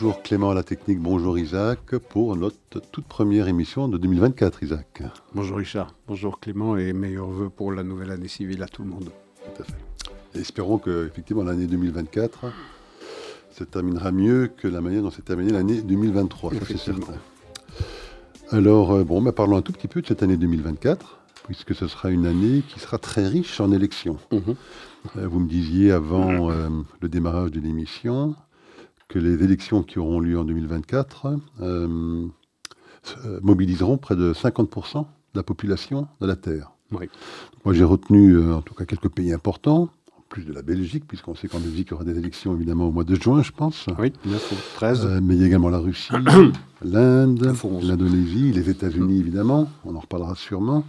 bonjour Clément à la technique, bonjour Isaac, pour notre toute première émission de 2024, Isaac. Bonjour Richard, bonjour Clément et meilleurs voeux pour la nouvelle année civile à tout le monde. Tout à fait. espérons que, effectivement, l'année 2024 se terminera mieux que la manière dont s'est terminée l'année 2023, ça c'est certain. Alors, euh, bon, bah, parlons un tout petit peu de cette année 2024, puisque ce sera une année qui sera très riche en élections. Mhm. Euh, vous me disiez avant euh, le démarrage de l'émission que les élections qui auront lieu en 2024 euh, mobiliseront près de 50% de la population de la Terre. Moi, j'ai retenu euh, en tout cas quelques pays importants plus de la Belgique, puisqu'on sait qu'en Belgique, il y aura des élections évidemment au mois de juin, je pense. Oui, 9 ou 13. Euh, mais il y a également la Russie, l'Inde, l'Indonésie, les États-Unis évidemment, on en reparlera sûrement.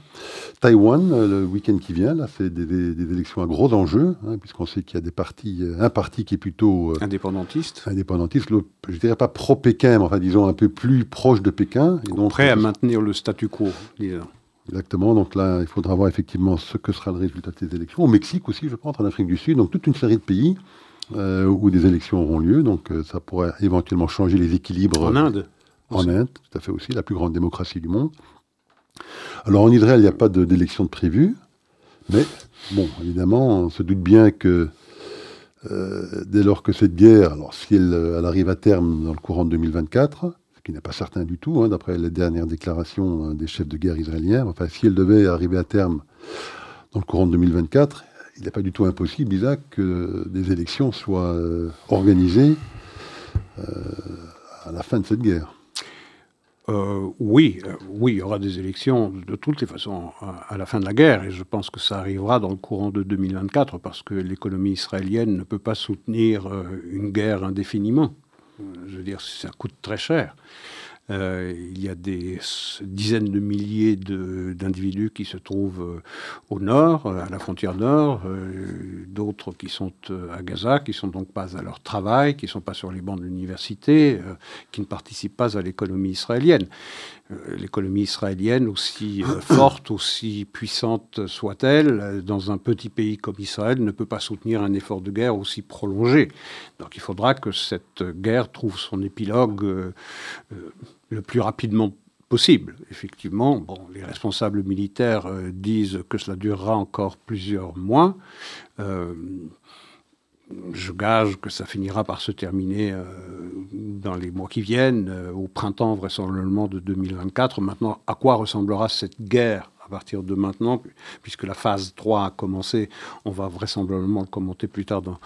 Taïwan, euh, le week-end qui vient, là, c'est des, élections à gros enjeux, hein, puisqu'on sait qu'il y a des partis, euh, un parti qui est plutôt. indépendantiste. Indépendantiste, je dirais pas pro-Pékin, mais enfin disons un peu plus proche de Pékin. Et donc, prêt à maintenir le statu quo, disons. Exactement. Donc là, il faudra voir effectivement ce que sera le résultat de ces élections. Au Mexique aussi, je pense, en Afrique du Sud. Donc toute une série de pays euh, où des élections auront lieu. Donc euh, ça pourrait éventuellement changer les équilibres. En Inde En Inde, tout à fait aussi, la plus grande démocratie du monde. Alors en Israël, il n'y a pas d'élection de, prévue. Mais bon, évidemment, on se doute bien que euh, dès lors que cette guerre, alors si elle, elle, arrive à terme dans le courant de 2024, qui n'est pas certain du tout, hein, d'après les dernières déclarations euh, des chefs de guerre israéliens. Enfin, si elle devait arriver à terme dans le courant de 2024, il n'est pas du tout impossible, Isaac, que des élections soient euh, organisées euh, à la fin de cette guerre. oui, oui, il y aura des élections de toutes les façons à, la fin de la guerre, et je pense que ça arrivera dans le courant de 2024 parce que l'économie israélienne ne peut pas soutenir une guerre indéfiniment. Je veux dire, ça coûte très cher. Euh, il y a des dizaines de milliers d'individus qui se trouvent euh, au nord, à la frontière nord, euh, d'autres qui sont à Gaza, qui sont donc pas à leur travail, qui ne sont pas sur les bancs de l'université, qui ne participent pas à l'économie israélienne. Euh, l'économie israélienne, aussi euh, forte, aussi puissante soit-elle, dans un petit pays comme Israël, ne peut pas soutenir un effort de guerre aussi prolongé. Donc il faudra que cette guerre trouve son épilogue euh, le plus rapidement possible. Effectivement, bon, les responsables militaires disent que cela durera encore plusieurs mois je gage que ça finira par se terminer euh, dans les mois qui viennent, euh, au printemps vraisemblablement de 2024. Maintenant, à quoi ressemblera cette guerre à partir de maintenant, puisque la phase 3 a commencé, on va vraisemblablement le commenter plus tard dans,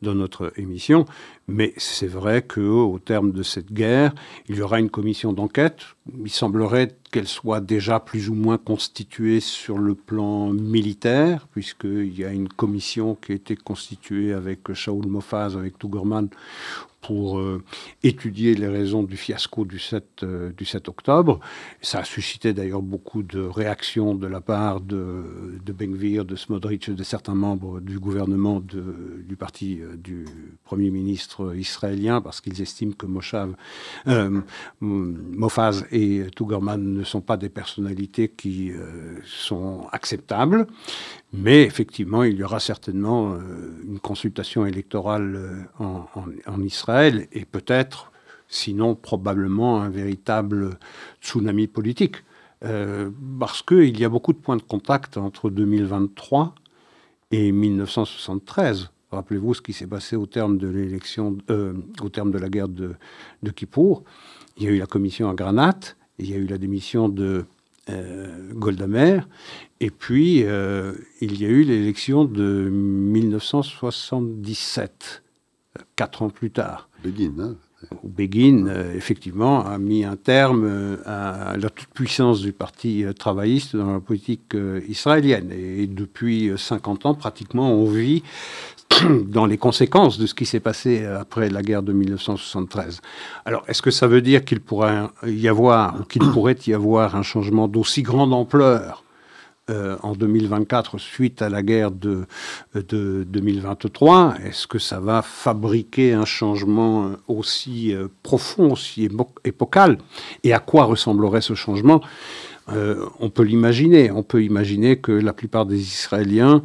dans notre émission. Mais c'est vrai qu'au terme de cette guerre, il y aura une commission d'enquête. Il semblerait qu'elle soit déjà plus ou moins constituée sur le plan militaire, puisqu'il y a une commission qui a été constituée avec Shaoul Mofaz, avec Tougerman, pour euh, étudier les raisons du fiasco du 7, euh, du 7 octobre. Ça a suscité d'ailleurs beaucoup de réactions de la part de, de de Smodrich, de certains membres du gouvernement du parti euh, du Premier ministre israélien, parce qu'ils estiment que Moshav, Mofaz et Tugerman ne sont pas des personnalités qui sont acceptables. Mais effectivement, il y aura certainement une consultation électorale en, Israël et peut-être, sinon probablement, un véritable tsunami politique. Euh, parce qu'il y a beaucoup de points de contact entre 2023 et 1973. Rappelez-vous ce qui s'est passé au terme de l'élection, euh, au terme de la guerre de, de, Kippour. Il y a eu la commission à Granat, il y a eu la démission de euh, Golda Meir, et puis euh, il y a eu l'élection de 1977 quatre ans plus tard. Begin, hein Begin, euh, effectivement, a mis un terme euh, à la toute-puissance du parti euh, travailliste dans la politique israélienne. Et, depuis 50 ans, pratiquement, on vit dans les conséquences de ce qui s'est passé après la guerre de 1973. Alors, est-ce que ça veut dire qu'il pourrait y avoir, ou qu'il pourrait y avoir un changement d'aussi grande ampleur euh, en 2024 suite à la guerre de, de 2023 Est-ce que ça va fabriquer un changement aussi euh, profond, aussi épocal? Et à quoi ressemblerait ce changement? On peut l'imaginer. On peut imaginer que la plupart des Israéliens,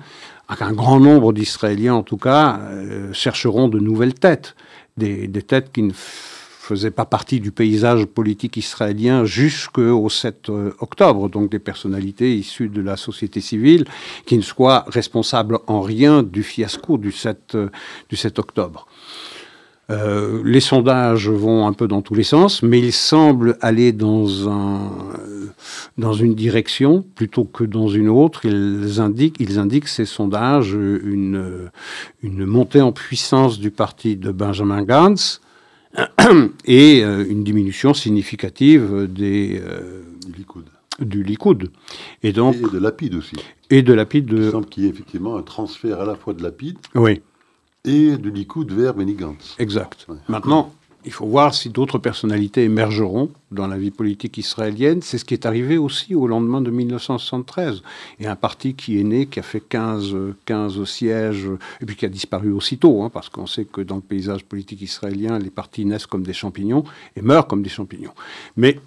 un grand nombre d'Israéliens en tout cas, chercheront de nouvelles têtes, des, des têtes qui ne faisaient pas partie du paysage politique israélien jusqu'au 7 euh, octobre, donc des personnalités issues de la société civile qui ne soient responsables en rien du fiasco du 7, euh, du 7 octobre. Euh, les sondages vont un peu dans tous les sens, mais ils semblent aller dans, un, dans une direction plutôt que dans une autre. Ils indiquent, ils indiquent ces sondages une, une montée en puissance du parti de Benjamin Gantz, et euh, une diminution significative des, euh, du Likoud. Du Likoud. Et, donc, et de Lapide aussi. Et de Lapide. De... Il semble qu'il y ait effectivement un transfert à la fois de Lapide oui. et du Likoud vers Benny Gantz. Exact. Maintenant, il faut voir si d'autres personnalités émergeront dans la vie politique israélienne. C'est ce qui est arrivé aussi au lendemain de 1973. Il y a un parti qui est né, qui a fait 15, 15 sièges, et puis qui a disparu aussitôt, hein, parce qu'on sait que dans le paysage politique israélien, les partis naissent comme des champignons et meurent comme des champignons. Mais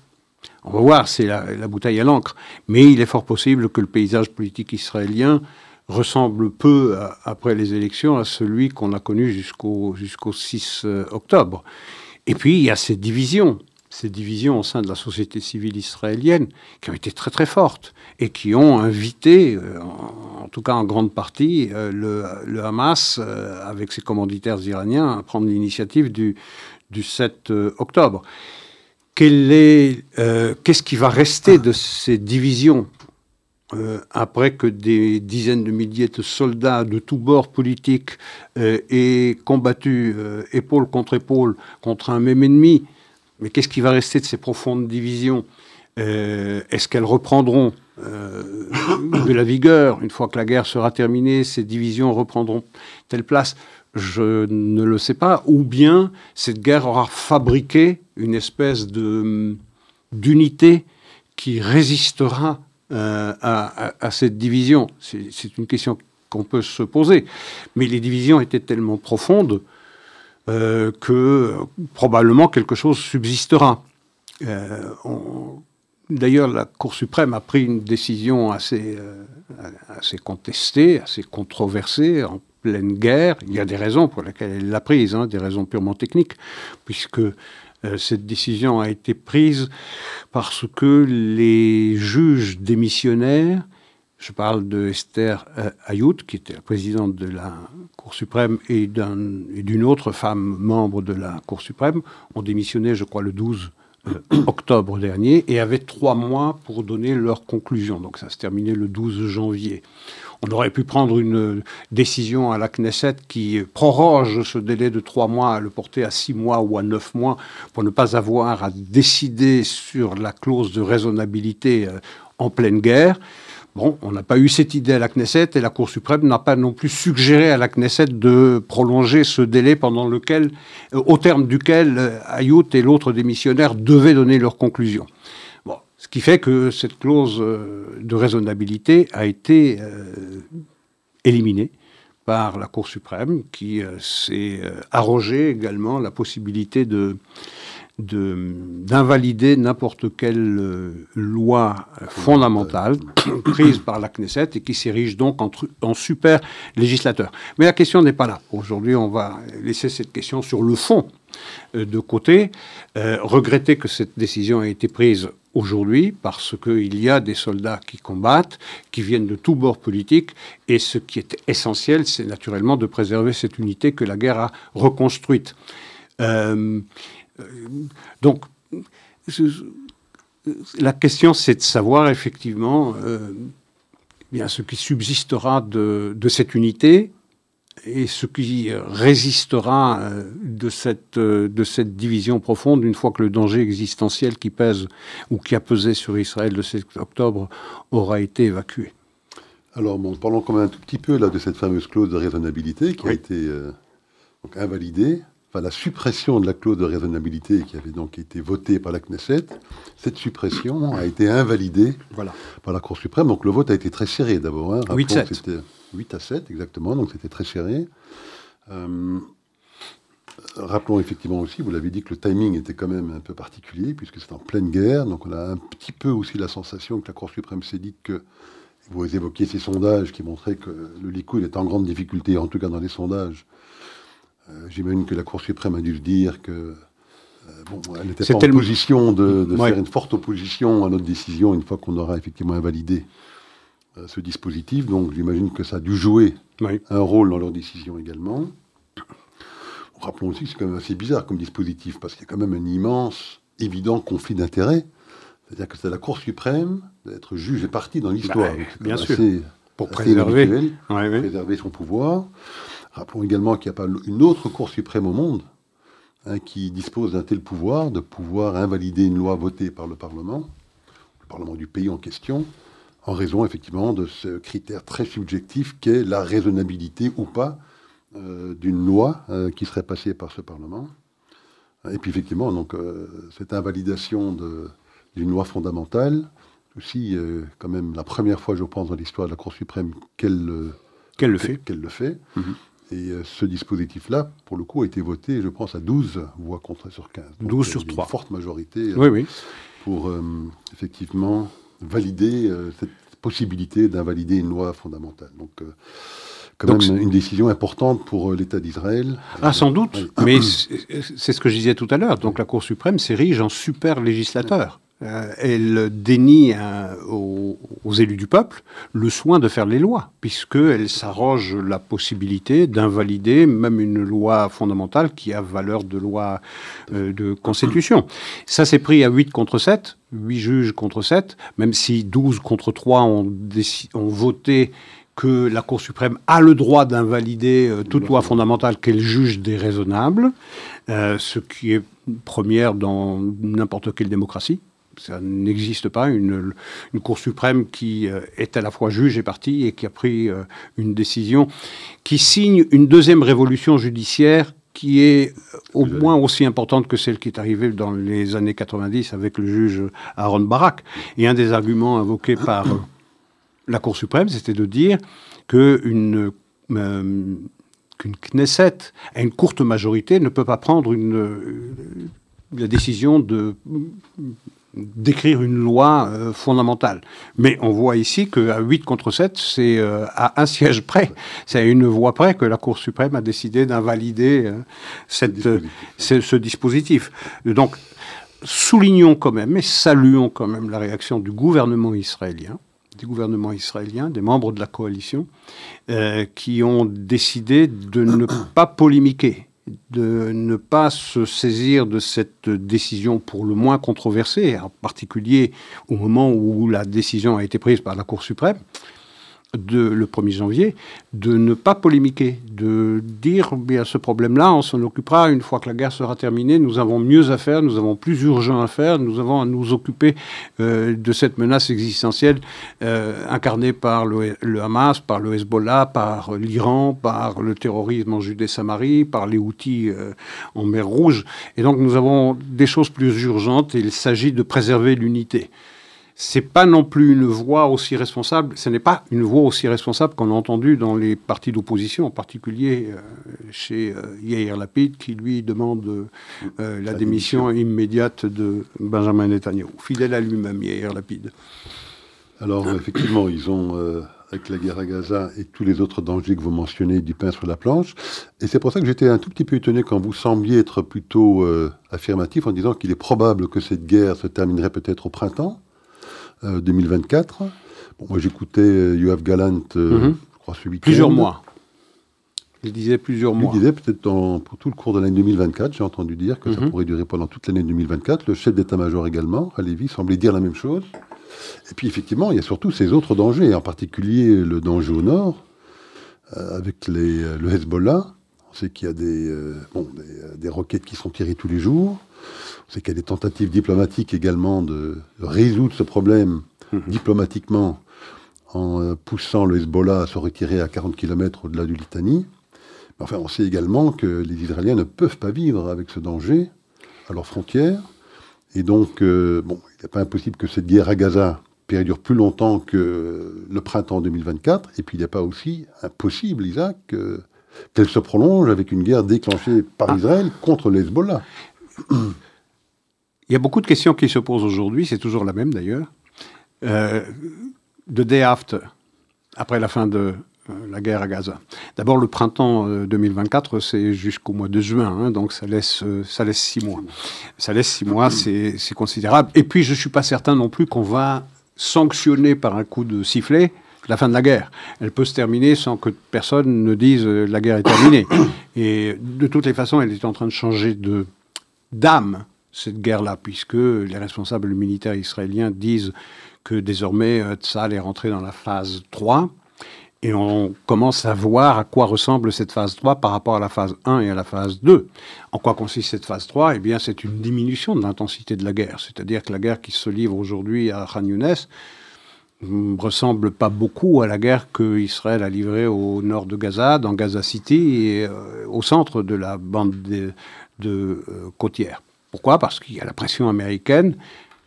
on va voir, c'est la, la, bouteille à l'encre. Mais il est fort possible que le paysage politique israélien ressemble peu, après les élections, à celui qu'on a connu jusqu'au jusqu'au 6 euh, octobre. Et puis, il y a ces divisions, ces divisions au sein de la société civile israélienne qui ont été très très fortes et qui ont invité, euh, en, tout cas en grande partie, euh, le, Hamas, euh, avec ses commanditaires iraniens, à prendre l'initiative du, du 7 octobre. Qu'est-ce qui va rester de ces divisions euh, après que des dizaines de milliers de soldats de tous bords politiques euh, aient combattu euh, épaule contre épaule contre un même ennemi, mais qu'est-ce qui va rester de ces profondes divisions Est-ce qu'elles reprendront de la vigueur une fois que la guerre sera terminée Ces divisions reprendront telle place? Je ne le sais pas. Ou bien cette guerre aura fabriqué une espèce d'unité qui résistera euh, à, cette division C'est une question qu'on peut se poser. Mais les divisions étaient tellement profondes euh, que probablement quelque chose subsistera. Euh, d'ailleurs, la Cour suprême a pris une décision assez, contestée, assez controversée, en pleine guerre. Il y a des raisons pour lesquelles elle l'a prise, hein, des raisons purement techniques, puisque cette décision a été prise parce que les juges démissionnaires, je parle de Esther euh, Ayout, qui était la présidente de la Cour suprême, et d'une autre femme membre de la Cour suprême, ont démissionné, je crois, le 12 euh, octobre dernier, et avaient trois mois pour donner leur conclusion. Donc ça se terminait le 12 janvier. On aurait pu prendre une décision à la Knesset qui proroge ce délai de trois mois, à le porter à six mois ou à neuf mois, pour ne pas avoir à décider sur la clause de raisonnabilité euh, en pleine guerre. Bon, on n'a pas eu cette idée à la Knesset et la Cour suprême n'a pas non plus suggéré à la Knesset de prolonger ce délai pendant lequel, euh, au terme duquel euh, Ayout et l'autre démissionnaire devaient donner leur conclusion. Qui fait que cette clause euh, de raisonnabilité a été euh, éliminée par la Cour suprême, qui euh, s'est arrogé également la possibilité de d'invalider n'importe quelle loi fondamentale prise par la Knesset et qui s'érige donc en, en, super législateur. Mais la question n'est pas là. Aujourd'hui, on va laisser cette question sur le fond de côté, regretter que cette décision ait été prise aujourd'hui parce qu'il y a des soldats qui combattent, qui viennent de tous bords politiques, et ce qui est essentiel, c'est naturellement de préserver cette unité que la guerre a reconstruite. Euh, donc, la question, c'est de savoir effectivement euh, bien ce qui subsistera de, de cette unité et ce qui résistera euh, de cette, euh, de cette division profonde une fois que le danger existentiel qui pèse ou qui a pesé sur Israël le 7 octobre aura été évacué. Alors, bon, parlons quand même un tout petit peu là, de cette fameuse clause de raisonnabilité qui a été euh, invalidée. Enfin, la suppression de la clause de raisonnabilité qui avait donc été votée par la Knesset, cette suppression a été invalidée voilà. par la Cour suprême. Donc le vote a été très serré d'abord. Hein. 8-7. 8 à 7, exactement, donc c'était très serré. Euh, Rappelons effectivement aussi, vous l'avez dit, que le timing était quand même un peu particulier, puisque c'est en pleine guerre. Donc on a un petit peu aussi la sensation que la Cour suprême s'est dit que, vous évoquiez ces sondages qui montraient que le Likoud est en grande difficulté, en tout cas dans les sondages. Euh, j'imagine que la Cour suprême a dû se dire que euh, bon, elle n'était pas en position de, faire une forte opposition à notre décision une fois qu'on aura effectivement invalidé euh, ce dispositif. Donc j'imagine que ça a dû jouer un rôle dans leur décision également. Rappelons aussi que c'est quand même assez bizarre comme dispositif, parce qu'il y a quand même un immense, évident conflit d'intérêts. C'est-à-dire que c'est la Cour suprême d'être juge et partie dans l'histoire. Bah, bien sûr. pour préserver, préserver son pouvoir. Rappelons également qu'il n'y a pas une autre Cour suprême au monde hein, qui dispose d'un tel pouvoir, de pouvoir invalider une loi votée par le Parlement, le Parlement du pays en question, en raison effectivement de ce critère très subjectif qu'est la raisonnabilité ou pas euh, d'une loi euh, qui serait passée par ce Parlement. Et puis effectivement, donc, euh, cette invalidation d'une loi fondamentale, aussi quand même la première fois, je pense, dans l'histoire de la Cour suprême qu'elle le fait. Qu'elle le fait. Mhm. Et ce dispositif-là, pour le coup, a été voté, je pense, à 12 voix contre sur 15. 12 sur 3. Une forte majorité oui, oui. pour effectivement valider cette possibilité d'invalider une loi fondamentale. Donc, quand même une décision importante pour euh, l'État d'Israël. Ah, sans doute, mais c'est ce que je disais tout à l'heure. Donc la Cour suprême s'érige en super législateur. Euh, elle dénie euh, aux, élus du peuple le soin de faire les lois, puisqu'elle s'arroge la possibilité d'invalider même une loi fondamentale qui a valeur de loi de constitution. Ça s'est pris à 8 contre 7, 8 juges contre 7, même si 12 contre 3 ont, voté que la Cour suprême a le droit d'invalider euh, toute loi fondamentale qu'elle juge déraisonnable, euh, ce qui est première dans n'importe quelle démocratie. Ça n'existe pas une, Cour suprême qui euh, est à la fois juge et partie et qui a pris une décision qui signe une deuxième révolution judiciaire qui est au moins aussi importante que celle qui est arrivée dans les années 90 avec le juge Aaron Barak. Et un des arguments invoqués par la Cour suprême, c'était de dire qu'une euh, qu'une Knesset à une courte majorité ne peut pas prendre une, euh, la décision de d'écrire une loi euh, fondamentale. Mais on voit ici qu'à 8 contre 7, c'est à un siège près, c'est à une voix près que la Cour suprême a décidé d'invalider cette, ce, ce, dispositif. Donc, soulignons quand même et saluons quand même la réaction du gouvernement israélien du gouvernement israélien, des membres de la coalition, euh, qui ont décidé de ne pas polémiquer, de ne pas se saisir de cette décision pour le moins controversée, en particulier au moment où la décision a été prise par la Cour suprême, de, le 1er janvier, de ne pas polémiquer, de dire bien ce problème-là, on s'en occupera une fois que la guerre sera terminée, nous avons mieux à faire, nous avons plus urgent à faire, nous avons à nous occuper euh, de cette menace existentielle euh, incarnée par le, Hamas, par le Hezbollah, par l'Iran, par le terrorisme en Judée-Samarie, par les outils euh, en mer Rouge. Et donc nous avons des choses plus urgentes. Il s'agit de préserver l'unité c'est pas non plus une voix aussi responsable, ce n'est pas une voix aussi responsable qu'on a entendu dans les partis d'opposition, en particulier euh, chez euh, Yair Lapid, qui lui demande euh, la, démission, immédiate de Benjamin Netanyahu, fidèle à lui-même, Yair Lapid. Alors, effectivement, ils ont, avec la guerre à Gaza et tous les autres dangers que vous mentionnez, du pain sur la planche. Et c'est pour ça que j'étais un tout petit peu étonné quand vous sembliez être plutôt affirmatif en disant qu'il est probable que cette guerre se terminerait peut-être au printemps. 2024. Euh, bon, moi, j'écoutais euh, Yoav Galant, euh, mhm. je crois, ce week-end. Plusieurs mois. Il disait plusieurs mois. Il disait peut-être pour tout le cours de l'année 2024, j'ai entendu dire que ça mhm. pourrait durer pendant toute l'année 2024. Le chef d'état-major également, Lévy, semblait dire la même chose. Et puis effectivement, il y a surtout ces autres dangers, en particulier le danger au nord, avec les, le Hezbollah. On sait qu'il y a des, bon, des, des, roquettes qui sont tirées tous les jours c'est qu'il y a des tentatives diplomatiques également de résoudre ce problème mhm. diplomatiquement en euh, poussant le Hezbollah à se retirer à 40 km au-delà du Litanie. Mais enfin, on sait également que les Israéliens ne peuvent pas vivre avec ce danger à leurs frontières. Et donc, euh, bon, il n'est pas impossible que cette guerre à Gaza perdure plus longtemps que le printemps 2024. Et puis, il n'est pas aussi impossible, Isaac, que qu'elle se prolonge avec une guerre déclenchée par ah. Israël contre les Hezbollah. Il y a beaucoup de questions qui se posent aujourd'hui, c'est toujours la même d'ailleurs. Euh, the day after, après la fin de euh, la guerre à Gaza. D'abord, le printemps 2024, euh, c'est jusqu'au mois de juin, hein, donc ça laisse, euh, ça laisse six mois. Ça laisse six mois, c'est considérable. Et puis, je ne suis pas certain non plus qu'on va sanctionner par un coup de sifflet la fin de la guerre. Elle peut se terminer sans que personne ne dise la guerre est terminée. Et de toutes les façons, elle est en train de changer de d'âme, cette guerre-là, puisque les responsables militaires israéliens disent que désormais Tzal est rentré dans la phase 3 et on commence à voir à quoi ressemble cette phase 3 par rapport à la phase 1 et à la phase 2. En quoi consiste cette phase 3 Eh bien, c'est une diminution de l'intensité de la guerre. C'est-à-dire que la guerre qui se livre aujourd'hui à Khan Younes ne ressemble pas beaucoup à la guerre qu'Israël a livrée au nord de Gaza, dans Gaza City et euh, au centre de la bande de, de euh, côtière. Pourquoi? Parce qu'il y a la pression américaine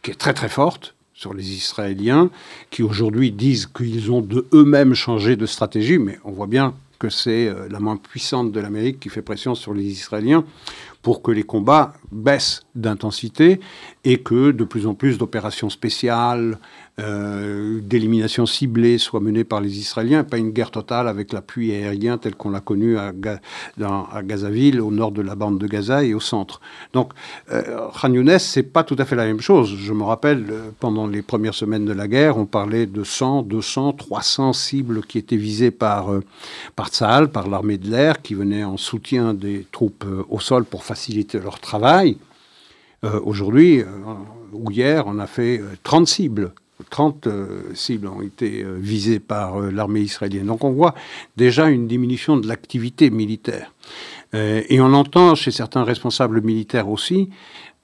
qui est très très forte sur les Israéliens, qui aujourd'hui disent qu'ils ont de eux-mêmes changé de stratégie, mais on voit bien que c'est euh, la main puissante de l'Amérique qui fait pression sur les Israéliens pour que les combats baissent d'intensité et que de plus en plus d'opérations spéciales, euh, d'élimination ciblée soit menée par les Israéliens, pas une guerre totale avec l'appui aérien tel qu'on l'a connu à, dans, à, Gazaville, au nord de la bande de Gaza et au centre. Donc, euh, Khan Younes, c'est pas tout à fait la même chose. Je me rappelle, euh, pendant les premières semaines de la guerre, on parlait de 100, 200, 300 cibles qui étaient visées par, euh, par Tsahal, par l'armée de l'air, qui venait en soutien des troupes euh, au sol pour faciliter leur travail. Aujourd'hui, ou hier, on a fait 30 cibles 30 euh, cibles ont été euh, visées par euh, l'armée israélienne. Donc on voit déjà une diminution de l'activité militaire. et on entend chez certains responsables militaires aussi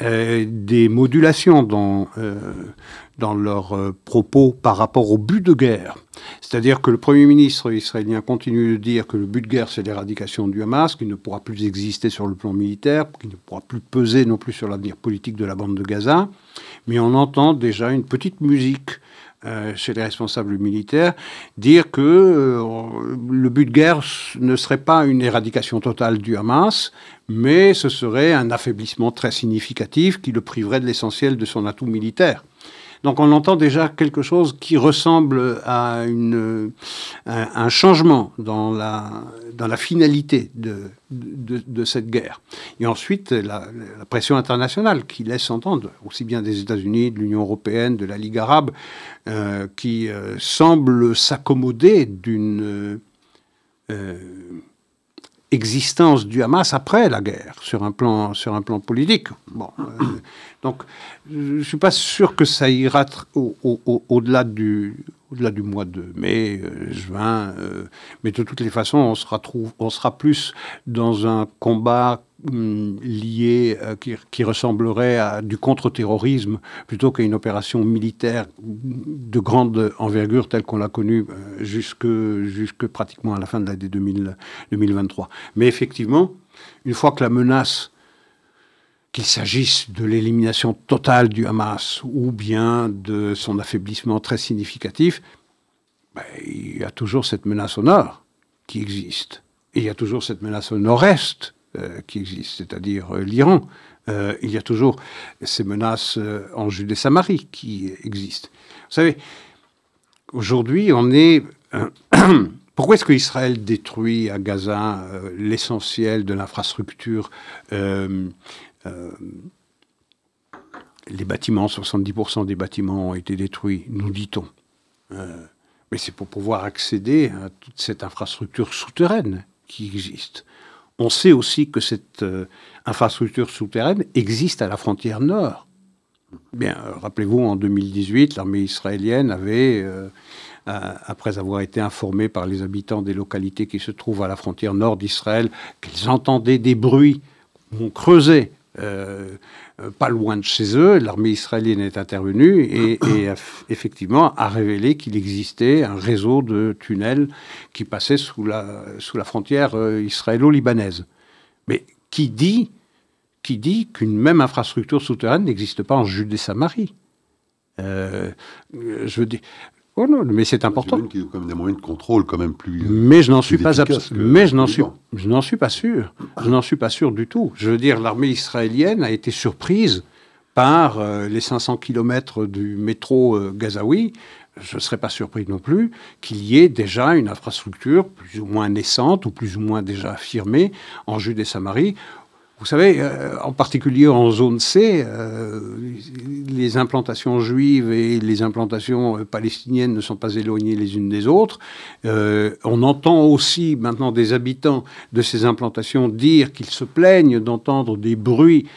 des modulations dans, dans leurs propos par rapport au but de guerre. C'est-à-dire que le Premier ministre israélien continue de dire que le but de guerre, c'est l'éradication du Hamas, qu'il ne pourra plus exister sur le plan militaire, qu'il ne pourra plus peser non plus sur l'avenir politique de la bande de Gaza mais on entend déjà une petite musique euh, chez les responsables militaires dire que euh, le but de guerre ne serait pas une éradication totale du Hamas, mais ce serait un affaiblissement très significatif qui le priverait de l'essentiel de son atout militaire. Donc on entend déjà quelque chose qui ressemble à un, changement dans la, finalité de, de, cette guerre. Et ensuite, la, pression internationale qui laisse entendre, aussi bien des États-Unis, de l'Union européenne, de la Ligue arabe, euh, qui euh, semble s'accommoder d'une... Euh, existence du Hamas après la guerre, sur un plan, sur un plan politique. Bon, euh, donc, je ne suis pas sûr que ça ira au-delà du, au-delà du mois de mai, euh, juin, euh, mais de toutes les façons, on sera, on sera plus dans un combat lié, euh, qui, ressemblerait à du contre-terrorisme plutôt qu'à une opération militaire de grande envergure telle qu'on l'a connue jusque, jusque pratiquement à la fin de l'année 2023. Mais effectivement, une fois que la menace qu'il s'agisse de l'élimination totale du Hamas ou bien de son affaiblissement très significatif, ben, il y a toujours cette menace au nord qui existe. Et il y a toujours cette menace au nord-est euh, qui existe, c'est-à-dire euh, l'Iran. Euh, il y a toujours ces menaces en Judée-Samarie qui existent. Vous savez, aujourd'hui, on est... Pourquoi est-ce qu'Israël détruit à Gaza l'essentiel de l'infrastructure euh, les bâtiments, 70% des bâtiments ont été détruits, nous dit-on. Euh, mais c'est pour pouvoir accéder à toute cette infrastructure souterraine qui existe. On sait aussi que cette euh, infrastructure souterraine existe à la frontière nord. Bien, rappelez-vous, en 2018, l'armée israélienne avait, après avoir été informée par les habitants des localités qui se trouvent à la frontière nord d'Israël, qu'ils entendaient des bruits, on creusait euh, pas loin de chez eux, l'armée israélienne est intervenue et, effectivement a révélé qu'il existait un réseau de tunnels qui passait sous la, sous la frontière euh, israélo-libanaise. Mais qui dit qui dit qu'une même infrastructure souterraine n'existe pas en Judée-Samarie? Euh, Je veux dire, Oh non, mais c'est important. Y a quand même des moyens de contrôle quand même plus. Mais je n'en suis pas mais je n'en suis, je n'en suis pas sûr. Je n'en suis pas sûr du tout. Je veux dire, l'armée israélienne a été surprise par euh, les 500 km du métro euh, gazaoui. Je ne serais pas surpris non plus qu'il y ait déjà une infrastructure plus ou moins naissante ou plus ou moins déjà affirmée en Judée-Samarie vous savez, euh, en particulier en zone C, euh, les implantations juives et les implantations euh, palestiniennes ne sont pas éloignées les unes des autres. on entend aussi maintenant des habitants de ces implantations dire qu'ils se plaignent d'entendre des bruits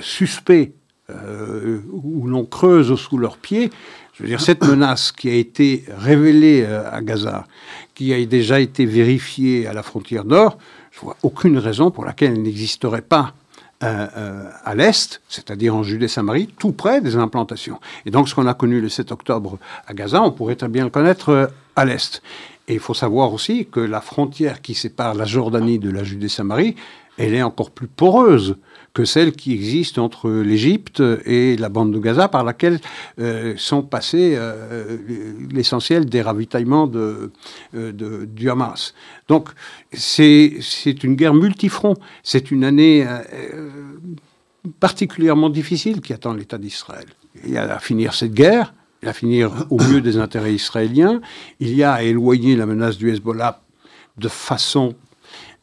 suspects où l'on creuse sous leurs pieds. Je veux dire, cette menace qui a été révélée à Gaza, qui a déjà été vérifiée à la frontière nord, je vois aucune raison pour laquelle elle n'existerait pas euh, euh, à l'est, c'est-à-dire en Judée-Samarie, tout près des implantations. Et donc ce qu'on a connu le 7 octobre à Gaza, on pourrait très bien le connaître euh, à l'est. Et il faut savoir aussi que la frontière qui sépare la Jordanie de la Judée-Samarie, elle est encore plus poreuse que celle qui existe entre l'Égypte et la bande de Gaza, par laquelle euh, sont passés euh, l'essentiel des ravitaillements de, euh, du Hamas. Donc c'est une guerre multifront. C'est une année particulièrement difficile qui attend l'État d'Israël. Il y a à finir cette guerre, à finir au mieux des intérêts israéliens. Il y a à éloigner la menace du Hezbollah de façon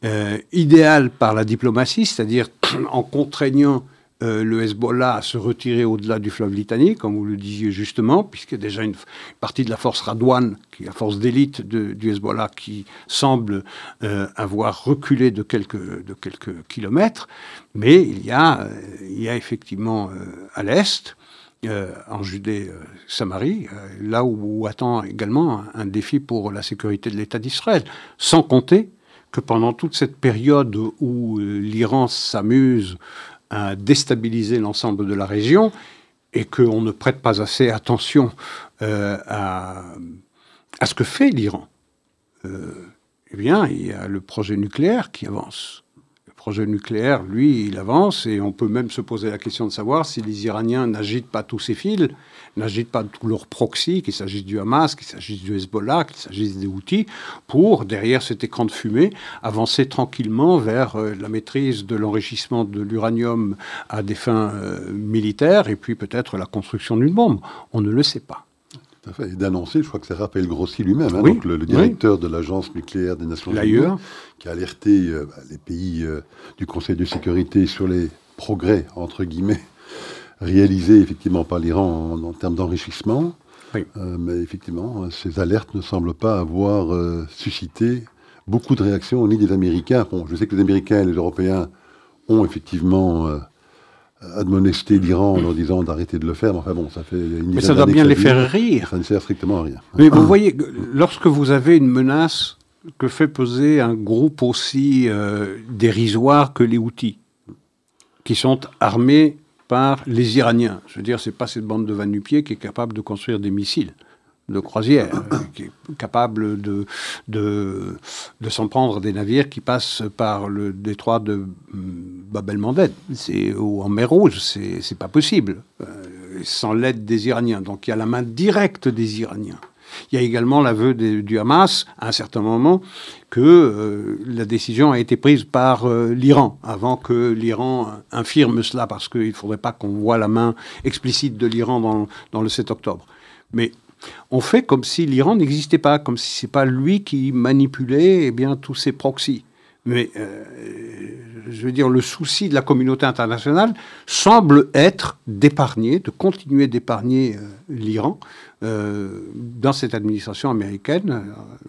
euh, idéal par la diplomatie, c'est-à-dire en contraignant euh, le Hezbollah à se retirer au-delà du fleuve Litanie, comme vous le disiez justement, puisque déjà une partie de la force Radouane, qui est la force d'élite du Hezbollah, qui semble euh, avoir reculé de quelques, kilomètres. Mais il y a, il y a effectivement à l'est, en Judée-Samarie, là où, attend également un défi pour la sécurité de l'État d'Israël, sans compter que pendant toute cette période où euh, l'Iran s'amuse à déstabiliser l'ensemble de la région et qu'on ne prête pas assez attention euh, à, à, ce que fait l'Iran, euh, eh bien, il y a le projet nucléaire qui avance projet nucléaire, lui, il avance et on peut même se poser la question de savoir si les Iraniens n'agitent pas tous ces fils, n'agitent pas tous leurs proxys, qu'il s'agisse du Hamas, qu'il s'agisse du Hezbollah, qu'il s'agisse des outils, pour, derrière cet écran de fumée, avancer tranquillement vers euh, la maîtrise de l'enrichissement de l'uranium à des fins euh, militaires et puis peut-être la construction d'une bombe. On ne le sait pas. Et d'annoncer, je crois que c'est Raphaël Grossi lui-même, hein, donc le, directeur de l'Agence nucléaire des Nations Unies, qui a alerté euh, bah, les pays euh, du Conseil de sécurité sur les progrès, entre guillemets, réalisés effectivement par l'Iran en, termes d'enrichissement. Euh, mais effectivement, ces alertes ne semblent pas avoir suscité beaucoup de réactions niveau des Américains. Bon, je sais que les Américains et les Européens ont effectivement admonester l'Iran en leur disant d'arrêter de le faire. Enfin bon, ça fait une Mais ça doit bien les faire rire. Ça ne sert strictement à rien. Mais vous voyez, lorsque vous avez une menace que fait poser un groupe aussi euh, dérisoire que les outils, qui sont armés par les Iraniens. Je veux dire, c'est pas cette bande de Vanupier qui est capable de construire des missiles de croisière, euh, qui est capable de, de, de s'en prendre des navires qui passent par le détroit de mm, Bab el-Mandeb ou en mer Rouge. C'est pas possible, euh, sans l'aide des Iraniens. Donc il y a la main directe des Iraniens. Il y a également l'aveu du Hamas, à un certain moment, que euh, la décision a été prise par l'Iran, avant que l'Iran infirme cela, parce qu'il ne faudrait pas qu'on voit la main explicite de l'Iran dans, dans, le 7 octobre. Mais on fait comme si l'Iran n'existait pas, comme si c'est pas lui qui manipulait eh bien tous ces proxys. Mais euh, je veux dire, le souci de la communauté internationale semble être d'épargner, de continuer d'épargner euh, l'Iran euh, dans cette administration américaine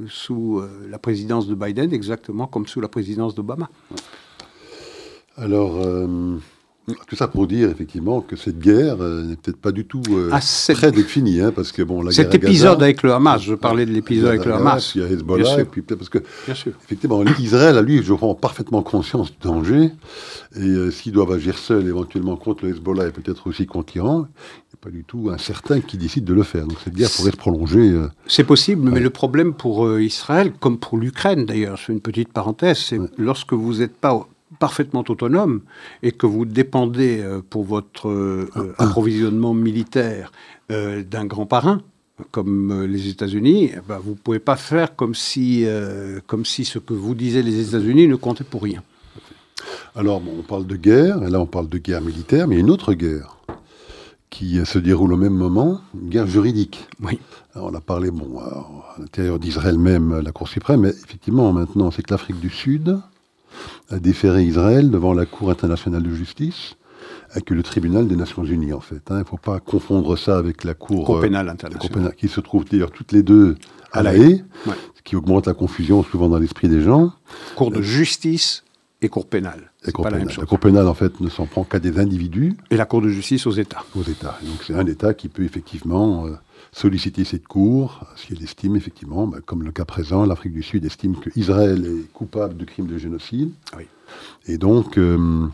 sous la présidence de Biden, exactement comme sous la présidence d'Obama. Alors, tout ça pour dire effectivement que cette guerre euh, n'est peut-être pas du tout euh, ah, très définie, hein, parce que bon, la cet épisode avec le Hamas, je parlais de l'épisode avec le Hamas. Il y a Hezbollah, et puis parce que effectivement, Israël a lui, je crois, parfaitement conscience du danger, et euh, s'ils doivent agir seuls éventuellement contre le Hezbollah et peut-être aussi contre l'Iran, il n'est pas du tout un certain qui décide de le faire. Donc cette guerre pourrait se prolonger. c'est possible, mais le problème pour Israël, comme pour l'Ukraine d'ailleurs, fais une petite parenthèse, c'est lorsque vous n'êtes pas parfaitement autonome et que vous dépendez euh, pour votre euh, approvisionnement militaire euh, d'un grand parrain, comme les États-Unis, eh ben, vous ne pouvez pas faire comme si, euh, comme si ce que vous disiez les États-Unis ne comptait pour rien. Alors, on parle de guerre, et là on parle de guerre militaire, mais il y a une autre guerre qui se déroule au même moment, une guerre juridique. Oui. on a parlé, bon, à l'intérieur d'Israël même, la Cour suprême, mais effectivement, maintenant, c'est que l'Afrique du Sud a déféré Israël devant la Cour internationale de justice avec le tribunal des Nations Unies, en fait. Hein. Il ne faut pas confondre ça avec la Cour, Cour pénale internationale. qui se trouve d'ailleurs toutes les deux à, La Haye, ce qui augmente la confusion souvent dans l'esprit des gens. Cour de justice et Cour pénale. La Cour pénale, en fait, ne s'en prend qu'à des individus. Et la Cour de justice aux États. Aux États. donc c'est un État qui peut effectivement euh, solliciter cette Cour si elle estime effectivement, bah, comme le cas présent, l'Afrique du Sud estime qu'Israël est coupable de crimes de génocide. Oui. Et donc, euh,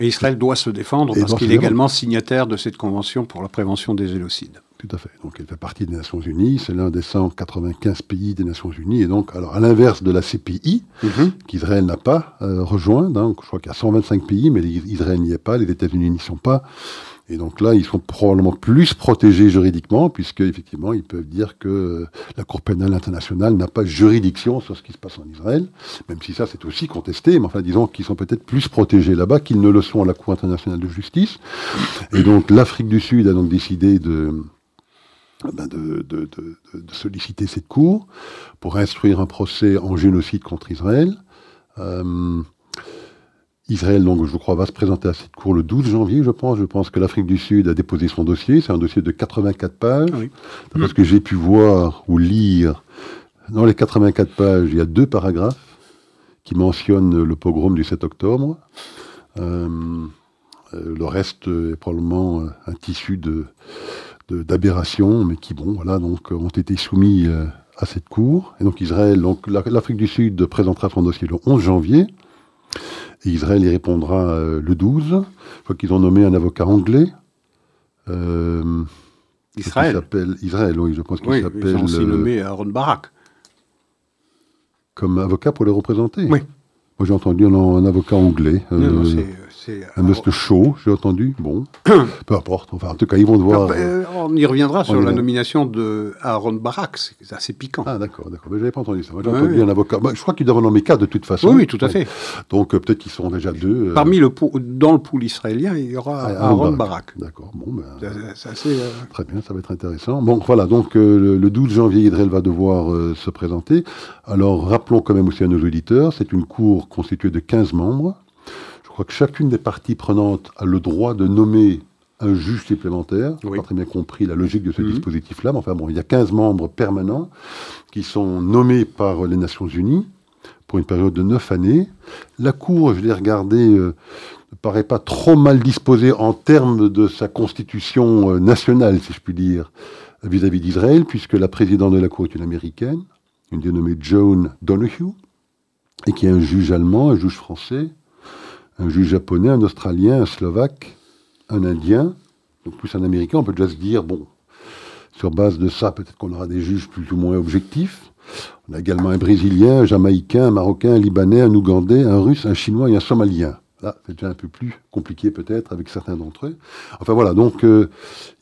et Israël doit se défendre parce qu'il est également signataire de cette convention pour la prévention des génocides. Tout à fait. Donc elle fait partie des Nations Unies. C'est l'un des 195 pays des Nations Unies. Et donc, alors à l'inverse de la CPI, mhm. qu'Israël n'a pas euh, rejoint. Donc, je crois qu'il y a 125 pays, mais Israël n'y est pas, les États-Unis n'y sont pas. Et donc là, ils sont probablement plus protégés juridiquement, puisque effectivement, ils peuvent dire que la Cour pénale internationale n'a pas juridiction sur ce qui se passe en Israël, même si ça c'est aussi contesté, mais enfin disons qu'ils sont peut-être plus protégés là-bas qu'ils ne le sont à la Cour internationale de justice. Et donc l'Afrique du Sud a donc décidé de, ben de, de, de, solliciter cette cour pour instruire un procès en génocide contre Israël. Euh, Israël, donc, je crois, va se présenter à cette cour le 12 janvier, je pense. Je pense que l'Afrique du Sud a déposé son dossier. C'est un dossier de 84 pages. Oui. Parce que j'ai pu voir ou lire, dans les 84 pages, il y a deux paragraphes qui mentionnent le pogrom du 7 octobre. Euh, euh, le reste est probablement un tissu de, d'aberrations, mais qui, bon, voilà, donc, ont été soumis à cette cour. Et donc Israël, donc l'Afrique du Sud présentera son dossier le 11 janvier. Israël y répondra euh, le 12. Je crois qu'ils ont nommé un avocat anglais. Euh, Israël. s'appelle Israël, oui, je pense qu'il s'appelle. Ils ont aussi nommé Aaron Barak. Comme avocat pour les représenter Oui. Moi, j'ai entendu un, avocat anglais. Non, euh, un must show, j'ai entendu. Bon, peu importe. Enfin, en tout cas, ils vont devoir. Ah, ben, on y reviendra sur la nomination de Aaron Barak. C'est assez piquant. Ah, d'accord, d'accord. Mais j'avais pas entendu ça. Moi, j'ai entendu un avocat. Bah, je crois qu'ils doivent en nommer quatre de toute façon. Oui, oui tout à fait. Donc, euh, peut-être qu'ils seront déjà deux. Euh. Parmi le dans le pool israélien, il y aura ah, Aaron Barak. D'accord. Bon, ben, assez. Euh, très bien, ça va être intéressant. Bon, voilà. Donc, le, 12 janvier, Israël va devoir se présenter. Alors, rappelons quand même aussi à nos auditeurs, c'est une cour constituée de 15 membres. Je crois que chacune des parties prenantes a le droit de nommer un juge supplémentaire. Je n'ai pas très bien compris la logique de ce mhm. dispositif-là, mais enfin bon, il y a 15 membres permanents qui sont nommés par les Nations Unies pour une période de 9 années. La Cour, je l'ai regardée, euh, ne paraît pas trop mal disposée en termes de sa constitution euh, nationale, si je puis dire, vis-à-vis d'Israël, puisque la présidente de la Cour est une américaine, une dénommée Joan Donoghue, et qui est un juge allemand, un juge français, un juge japonais, un australien, un slovaque, un indien, donc plus un américain, on peut déjà se dire, bon, sur base de ça, peut-être qu'on aura des juges plus ou moins objectifs. On a également un brésilien, un jamaïcain, un marocain, un libanais, un ougandais, un russe, un chinois et un somalien. Là, c'est déjà un peu plus compliqué peut-être avec certains d'entre eux. Enfin voilà, donc euh,